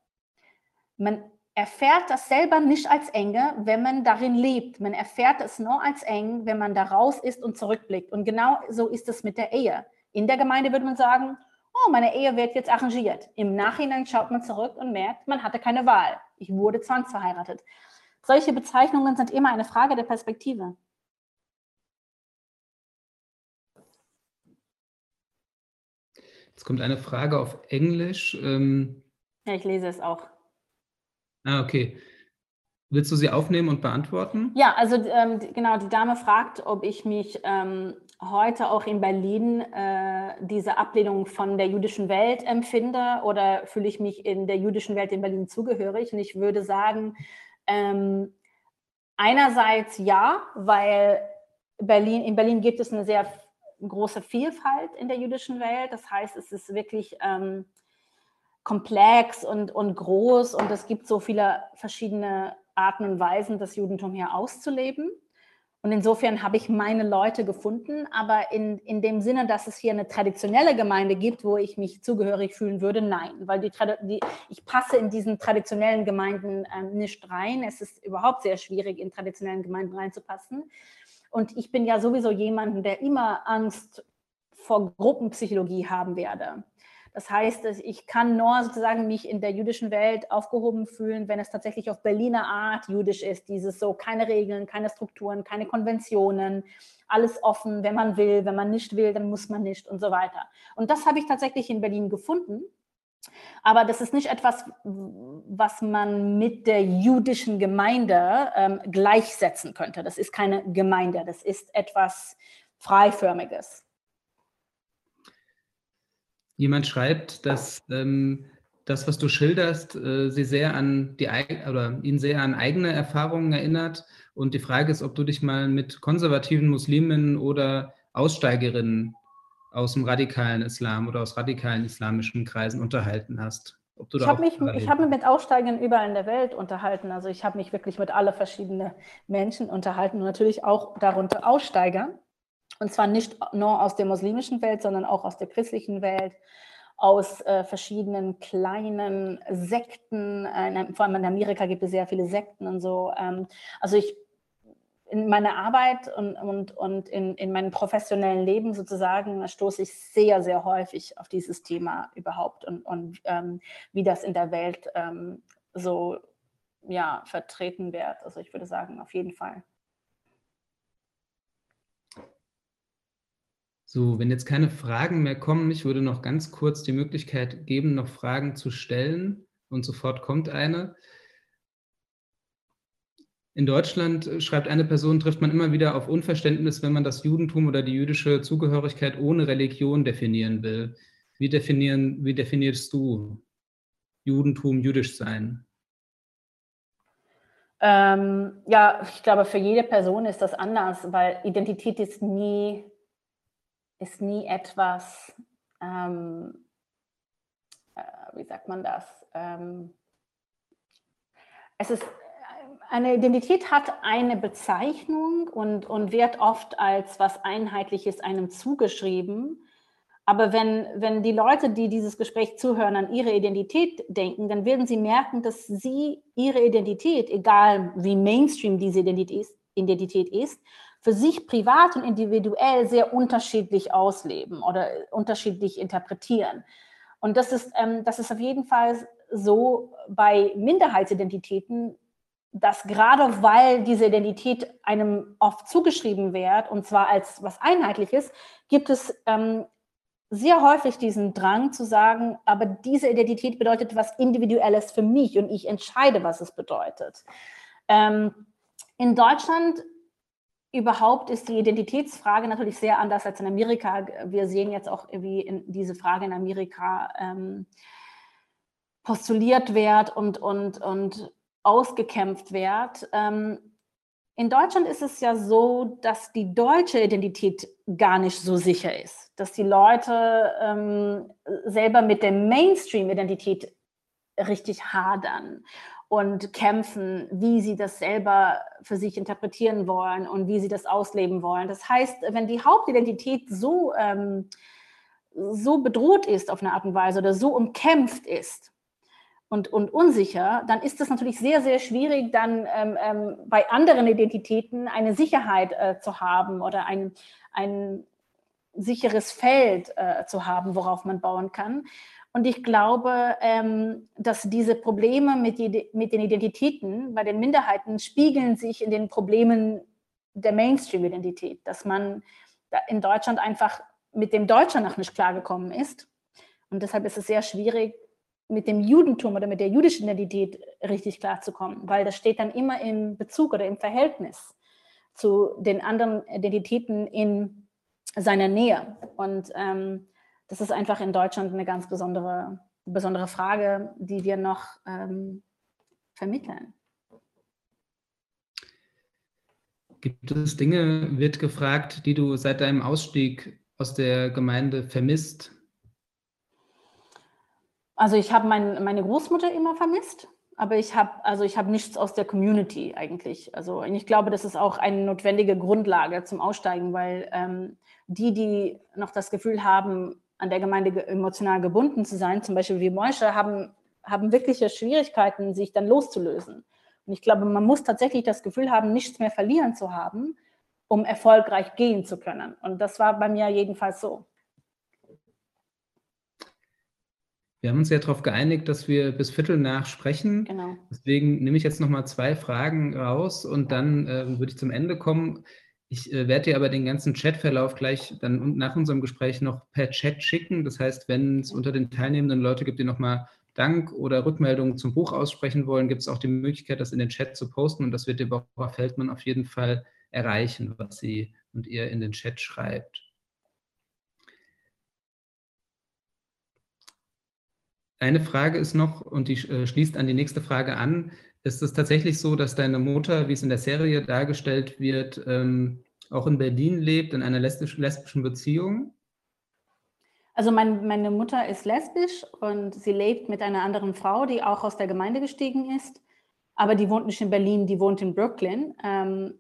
Man erfährt das selber nicht als Enge, wenn man darin lebt. Man erfährt es nur als eng, wenn man da raus ist und zurückblickt. Und genau so ist es mit der Ehe. In der Gemeinde würde man sagen, oh, meine Ehe wird jetzt arrangiert. Im Nachhinein schaut man zurück und merkt, man hatte keine Wahl. Ich wurde zwangsverheiratet. Solche Bezeichnungen sind immer eine Frage der Perspektive. Jetzt kommt eine Frage auf Englisch. Ähm ja, ich lese es auch. Ah, okay. Willst du sie aufnehmen und beantworten? Ja, also ähm, genau, die Dame fragt, ob ich mich ähm, heute auch in Berlin äh, diese Ablehnung von der jüdischen Welt empfinde oder fühle ich mich in der jüdischen Welt in Berlin zugehörig. Und ich würde sagen, ähm, einerseits ja, weil Berlin, in Berlin gibt es eine sehr große Vielfalt in der jüdischen Welt. Das heißt, es ist wirklich ähm, komplex und, und groß und es gibt so viele verschiedene Arten und Weisen, das Judentum hier auszuleben. Und insofern habe ich meine Leute gefunden, aber in, in dem Sinne, dass es hier eine traditionelle Gemeinde gibt, wo ich mich zugehörig fühlen würde, nein, weil die, die ich passe in diesen traditionellen Gemeinden äh, nicht rein. Es ist überhaupt sehr schwierig, in traditionellen Gemeinden reinzupassen. Und ich bin ja sowieso jemand, der immer Angst vor Gruppenpsychologie haben werde. Das heißt, ich kann nur sozusagen mich in der jüdischen Welt aufgehoben fühlen, wenn es tatsächlich auf Berliner Art jüdisch ist. Dieses so, keine Regeln, keine Strukturen, keine Konventionen, alles offen, wenn man will, wenn man nicht will, dann muss man nicht und so weiter. Und das habe ich tatsächlich in Berlin gefunden. Aber das ist nicht etwas, was man mit der jüdischen Gemeinde ähm, gleichsetzen könnte. Das ist keine Gemeinde, das ist etwas Freiförmiges. Jemand schreibt, dass ähm, das, was du schilderst, äh, sie sehr an die oder ihn sehr an eigene Erfahrungen erinnert. Und die Frage ist, ob du dich mal mit konservativen Musliminnen oder Aussteigerinnen aus dem radikalen Islam oder aus radikalen islamischen Kreisen unterhalten hast. ich habe mich, hab mich mit Aussteigern überall in der Welt unterhalten. Also ich habe mich wirklich mit alle verschiedenen Menschen unterhalten und natürlich auch darunter Aussteiger. Und zwar nicht nur aus der muslimischen Welt, sondern auch aus der christlichen Welt, aus äh, verschiedenen kleinen Sekten. Äh, vor allem in Amerika gibt es sehr viele Sekten und so. Ähm, also ich, in meiner Arbeit und, und, und in, in meinem professionellen Leben sozusagen stoße ich sehr, sehr häufig auf dieses Thema überhaupt und, und ähm, wie das in der Welt ähm, so ja, vertreten wird. Also ich würde sagen, auf jeden Fall. So, wenn jetzt keine Fragen mehr kommen, ich würde noch ganz kurz die Möglichkeit geben, noch Fragen zu stellen und sofort kommt eine. In Deutschland, äh, schreibt eine Person, trifft man immer wieder auf Unverständnis, wenn man das Judentum oder die jüdische Zugehörigkeit ohne Religion definieren will. Wie, definieren, wie definierst du Judentum, jüdisch sein? Ähm, ja, ich glaube, für jede Person ist das anders, weil Identität ist nie, ist nie etwas, ähm, äh, wie sagt man das? Ähm, es ist eine Identität hat eine Bezeichnung und, und wird oft als was Einheitliches einem zugeschrieben. Aber wenn, wenn die Leute, die dieses Gespräch zuhören, an ihre Identität denken, dann werden sie merken, dass sie ihre Identität, egal wie Mainstream diese Identität ist für sich privat und individuell sehr unterschiedlich ausleben oder unterschiedlich interpretieren. Und das ist, ähm, das ist auf jeden Fall so bei Minderheitsidentitäten dass gerade weil diese Identität einem oft zugeschrieben wird, und zwar als was Einheitliches, gibt es ähm, sehr häufig diesen Drang zu sagen, aber diese Identität bedeutet was Individuelles für mich und ich entscheide, was es bedeutet. Ähm, in Deutschland überhaupt ist die Identitätsfrage natürlich sehr anders als in Amerika. Wir sehen jetzt auch, wie diese Frage in Amerika ähm, postuliert wird und, und, und ausgekämpft wird. Ähm, in Deutschland ist es ja so, dass die deutsche Identität gar nicht so sicher ist, dass die Leute ähm, selber mit der Mainstream-Identität richtig hadern und kämpfen, wie sie das selber für sich interpretieren wollen und wie sie das ausleben wollen. Das heißt, wenn die Hauptidentität so, ähm, so bedroht ist auf eine Art und Weise oder so umkämpft ist, und, und unsicher, dann ist es natürlich sehr, sehr schwierig, dann ähm, ähm, bei anderen Identitäten eine Sicherheit äh, zu haben oder ein, ein sicheres Feld äh, zu haben, worauf man bauen kann. Und ich glaube, ähm, dass diese Probleme mit, mit den Identitäten bei den Minderheiten spiegeln sich in den Problemen der Mainstream-Identität, dass man in Deutschland einfach mit dem Deutschen noch nicht klargekommen ist. Und deshalb ist es sehr schwierig, mit dem Judentum oder mit der jüdischen Identität richtig klarzukommen, weil das steht dann immer im Bezug oder im Verhältnis zu den anderen Identitäten in seiner Nähe. Und ähm, das ist einfach in Deutschland eine ganz besondere, besondere Frage, die wir noch ähm, vermitteln. Gibt es Dinge, wird gefragt, die du seit deinem Ausstieg aus der Gemeinde vermisst also ich habe mein, meine Großmutter immer vermisst, aber ich habe also ich habe nichts aus der Community eigentlich. Also ich glaube, das ist auch eine notwendige Grundlage zum Aussteigen, weil ähm, die, die noch das Gefühl haben, an der Gemeinde emotional gebunden zu sein, zum Beispiel wie Moische, haben, haben wirkliche Schwierigkeiten, sich dann loszulösen. Und ich glaube, man muss tatsächlich das Gefühl haben, nichts mehr verlieren zu haben, um erfolgreich gehen zu können. Und das war bei mir jedenfalls so. Wir haben uns ja darauf geeinigt, dass wir bis Viertel nach sprechen. Genau. Deswegen nehme ich jetzt noch mal zwei Fragen raus und dann äh, würde ich zum Ende kommen. Ich äh, werde dir aber den ganzen Chatverlauf gleich dann nach unserem Gespräch noch per Chat schicken. Das heißt, wenn es unter den Teilnehmenden Leute gibt, die noch mal Dank oder Rückmeldungen zum Buch aussprechen wollen, gibt es auch die Möglichkeit, das in den Chat zu posten und das wird Deborah Feldmann auf jeden Fall erreichen, was sie und ihr in den Chat schreibt. Eine Frage ist noch, und die äh, schließt an die nächste Frage an. Ist es tatsächlich so, dass deine Mutter, wie es in der Serie dargestellt wird, ähm, auch in Berlin lebt, in einer lesbisch, lesbischen Beziehung? Also mein, meine Mutter ist lesbisch und sie lebt mit einer anderen Frau, die auch aus der Gemeinde gestiegen ist. Aber die wohnt nicht in Berlin, die wohnt in Brooklyn. Ähm,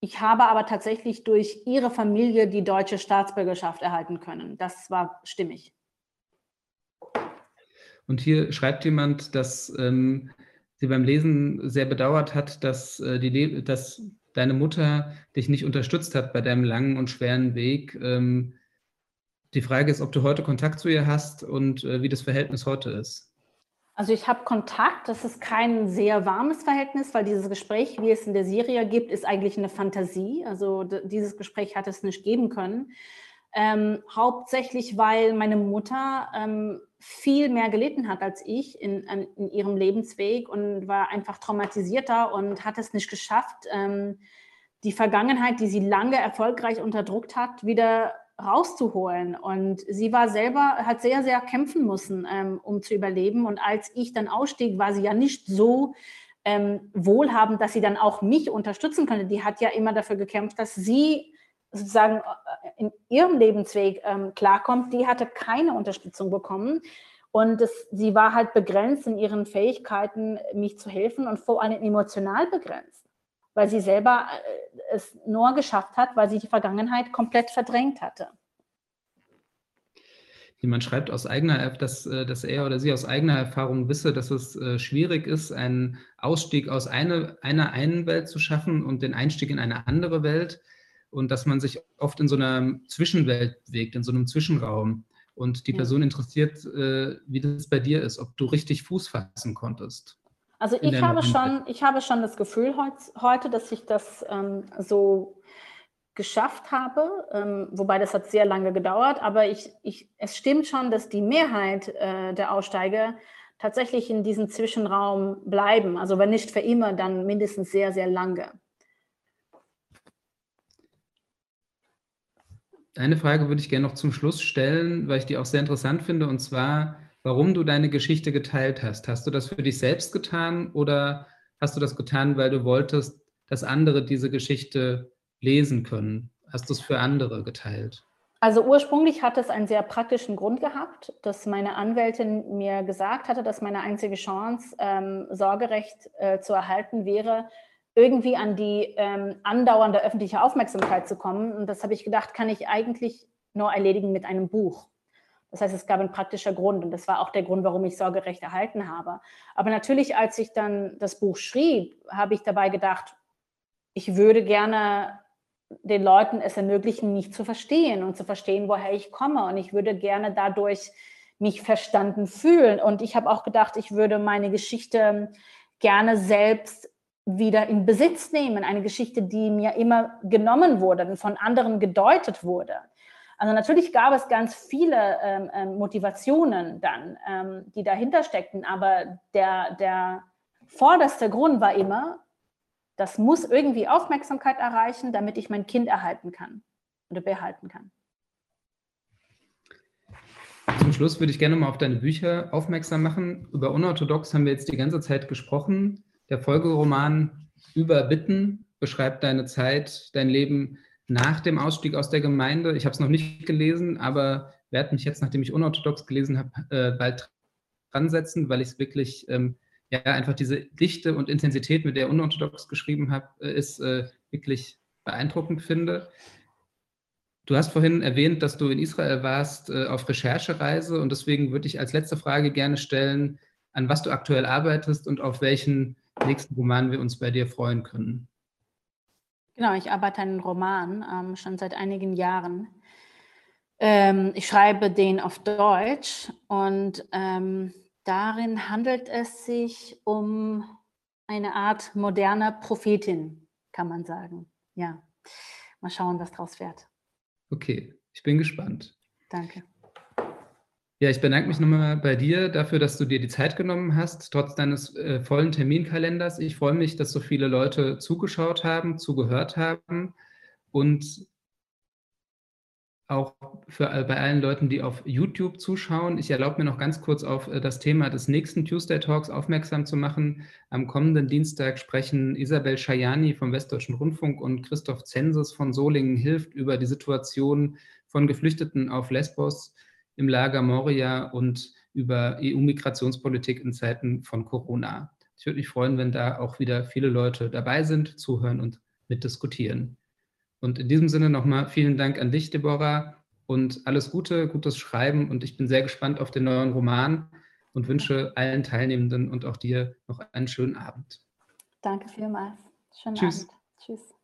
ich habe aber tatsächlich durch ihre Familie die deutsche Staatsbürgerschaft erhalten können. Das war stimmig. Und hier schreibt jemand, dass ähm, sie beim Lesen sehr bedauert hat, dass, äh, die, dass deine Mutter dich nicht unterstützt hat bei deinem langen und schweren Weg. Ähm, die Frage ist, ob du heute Kontakt zu ihr hast und äh, wie das Verhältnis heute ist. Also ich habe Kontakt, das ist kein sehr warmes Verhältnis, weil dieses Gespräch, wie es in der Serie gibt, ist eigentlich eine Fantasie. Also dieses Gespräch hat es nicht geben können. Ähm, hauptsächlich, weil meine Mutter ähm, viel mehr gelitten hat als ich in, in, ihrem Lebensweg und war einfach traumatisierter und hat es nicht geschafft, ähm, die Vergangenheit, die sie lange erfolgreich unterdrückt hat, wieder rauszuholen. Und sie war selber, hat sehr, sehr kämpfen müssen, ähm, um zu überleben. Und als ich dann ausstieg, war sie ja nicht so ähm, wohlhabend, dass sie dann auch mich unterstützen könnte. Die hat ja immer dafür gekämpft, dass sie sozusagen äh, in ihrem Lebensweg ähm, klarkommt. Die hatte keine Unterstützung bekommen. Und das, sie war halt begrenzt in ihren Fähigkeiten, mich zu helfen und vor allem emotional begrenzt weil sie selber äh, es nur geschafft hat, weil sie die Vergangenheit komplett verdrängt hatte. Jemand schreibt aus eigener, dass, äh, dass er oder sie aus eigener Erfahrung wisse, dass es schwierig ist, einen Ausstieg aus eine, einer einen Welt zu schaffen und den Einstieg in eine andere Welt und dass man sich oft in so einer Zwischenwelt bewegt, in so einem Zwischenraum. Und die Person interessiert, wie das bei dir ist, ob du richtig Fuß fassen konntest. Also ich habe, schon, ich habe schon das Gefühl heute, dass ich das ähm, so geschafft habe, ähm, wobei das hat sehr lange gedauert, aber ich, ich, es stimmt schon, dass die Mehrheit äh, der Aussteiger tatsächlich in diesem Zwischenraum bleiben. Also wenn nicht für immer, dann mindestens sehr, sehr lange. Eine Frage würde ich gerne noch zum Schluss stellen, weil ich die auch sehr interessant finde, und zwar, warum du deine Geschichte geteilt hast. Hast du das für dich selbst getan oder hast du das getan, weil du wolltest, dass andere diese Geschichte lesen können? Hast du es für andere geteilt? Also ursprünglich hat es einen sehr praktischen Grund gehabt, dass meine Anwältin mir gesagt hatte, dass meine einzige Chance, ähm, Sorgerecht äh, zu erhalten wäre, irgendwie an die ähm, andauernde öffentliche Aufmerksamkeit zu kommen. Und das habe ich gedacht, kann ich eigentlich nur erledigen mit einem Buch. Das heißt, es gab einen praktischen Grund und das war auch der Grund, warum ich Sorgerecht erhalten habe. Aber natürlich, als ich dann das Buch schrieb, habe ich dabei gedacht, ich würde gerne den Leuten es ermöglichen, mich zu verstehen und zu verstehen, woher ich komme. Und ich würde gerne dadurch mich verstanden fühlen. Und ich habe auch gedacht, ich würde meine Geschichte gerne selbst wieder in Besitz nehmen. Eine Geschichte, die mir immer genommen wurde von anderen gedeutet wurde. Also natürlich gab es ganz viele ähm, ähm, Motivationen dann, ähm, die dahinter steckten, aber der, der vorderste Grund war immer, das muss irgendwie Aufmerksamkeit erreichen, damit ich mein Kind erhalten kann oder behalten kann. Zum Schluss würde ich gerne mal auf deine Bücher aufmerksam machen. Über Unorthodox haben wir jetzt die ganze Zeit gesprochen. Der Folgeroman Über Bitten beschreibt deine Zeit, dein Leben nach dem Ausstieg aus der Gemeinde. Ich habe es noch nicht gelesen, aber werde mich jetzt, nachdem ich unorthodox gelesen habe, äh, bald dran setzen, weil ich es wirklich, ähm, ja, einfach diese Dichte und Intensität, mit der unorthodox geschrieben habe, äh, ist äh, wirklich beeindruckend finde. Du hast vorhin erwähnt, dass du in Israel warst äh, auf Recherchereise und deswegen würde ich als letzte Frage gerne stellen, an was du aktuell arbeitest und auf welchen nächsten Roman wir uns bei dir freuen können. Genau, ich arbeite an einem Roman ähm, schon seit einigen Jahren. Ähm, ich schreibe den auf Deutsch und ähm, darin handelt es sich um eine Art moderne Prophetin, kann man sagen. Ja, mal schauen, was draus wird. Okay, ich bin gespannt. Danke. Ja, ich bedanke mich nochmal bei dir dafür, dass du dir die Zeit genommen hast, trotz deines äh, vollen Terminkalenders. Ich freue mich, dass so viele Leute zugeschaut haben, zugehört haben und auch für, bei allen Leuten, die auf YouTube zuschauen. Ich erlaube mir noch ganz kurz auf äh, das Thema des nächsten Tuesday Talks aufmerksam zu machen. Am kommenden Dienstag sprechen Isabel Schajani vom Westdeutschen Rundfunk und Christoph Zensus von Solingen hilft über die Situation von Geflüchteten auf Lesbos im Lager Moria und über EU-Migrationspolitik in Zeiten von Corona. Ich würde mich freuen, wenn da auch wieder viele Leute dabei sind, zuhören und mitdiskutieren. Und in diesem Sinne nochmal vielen Dank an dich, Deborah, und alles Gute, gutes Schreiben. Und ich bin sehr gespannt auf den neuen Roman und wünsche allen Teilnehmenden und auch dir noch einen schönen Abend. Danke vielmals. Schönen Tschüss. Abend. Tschüss.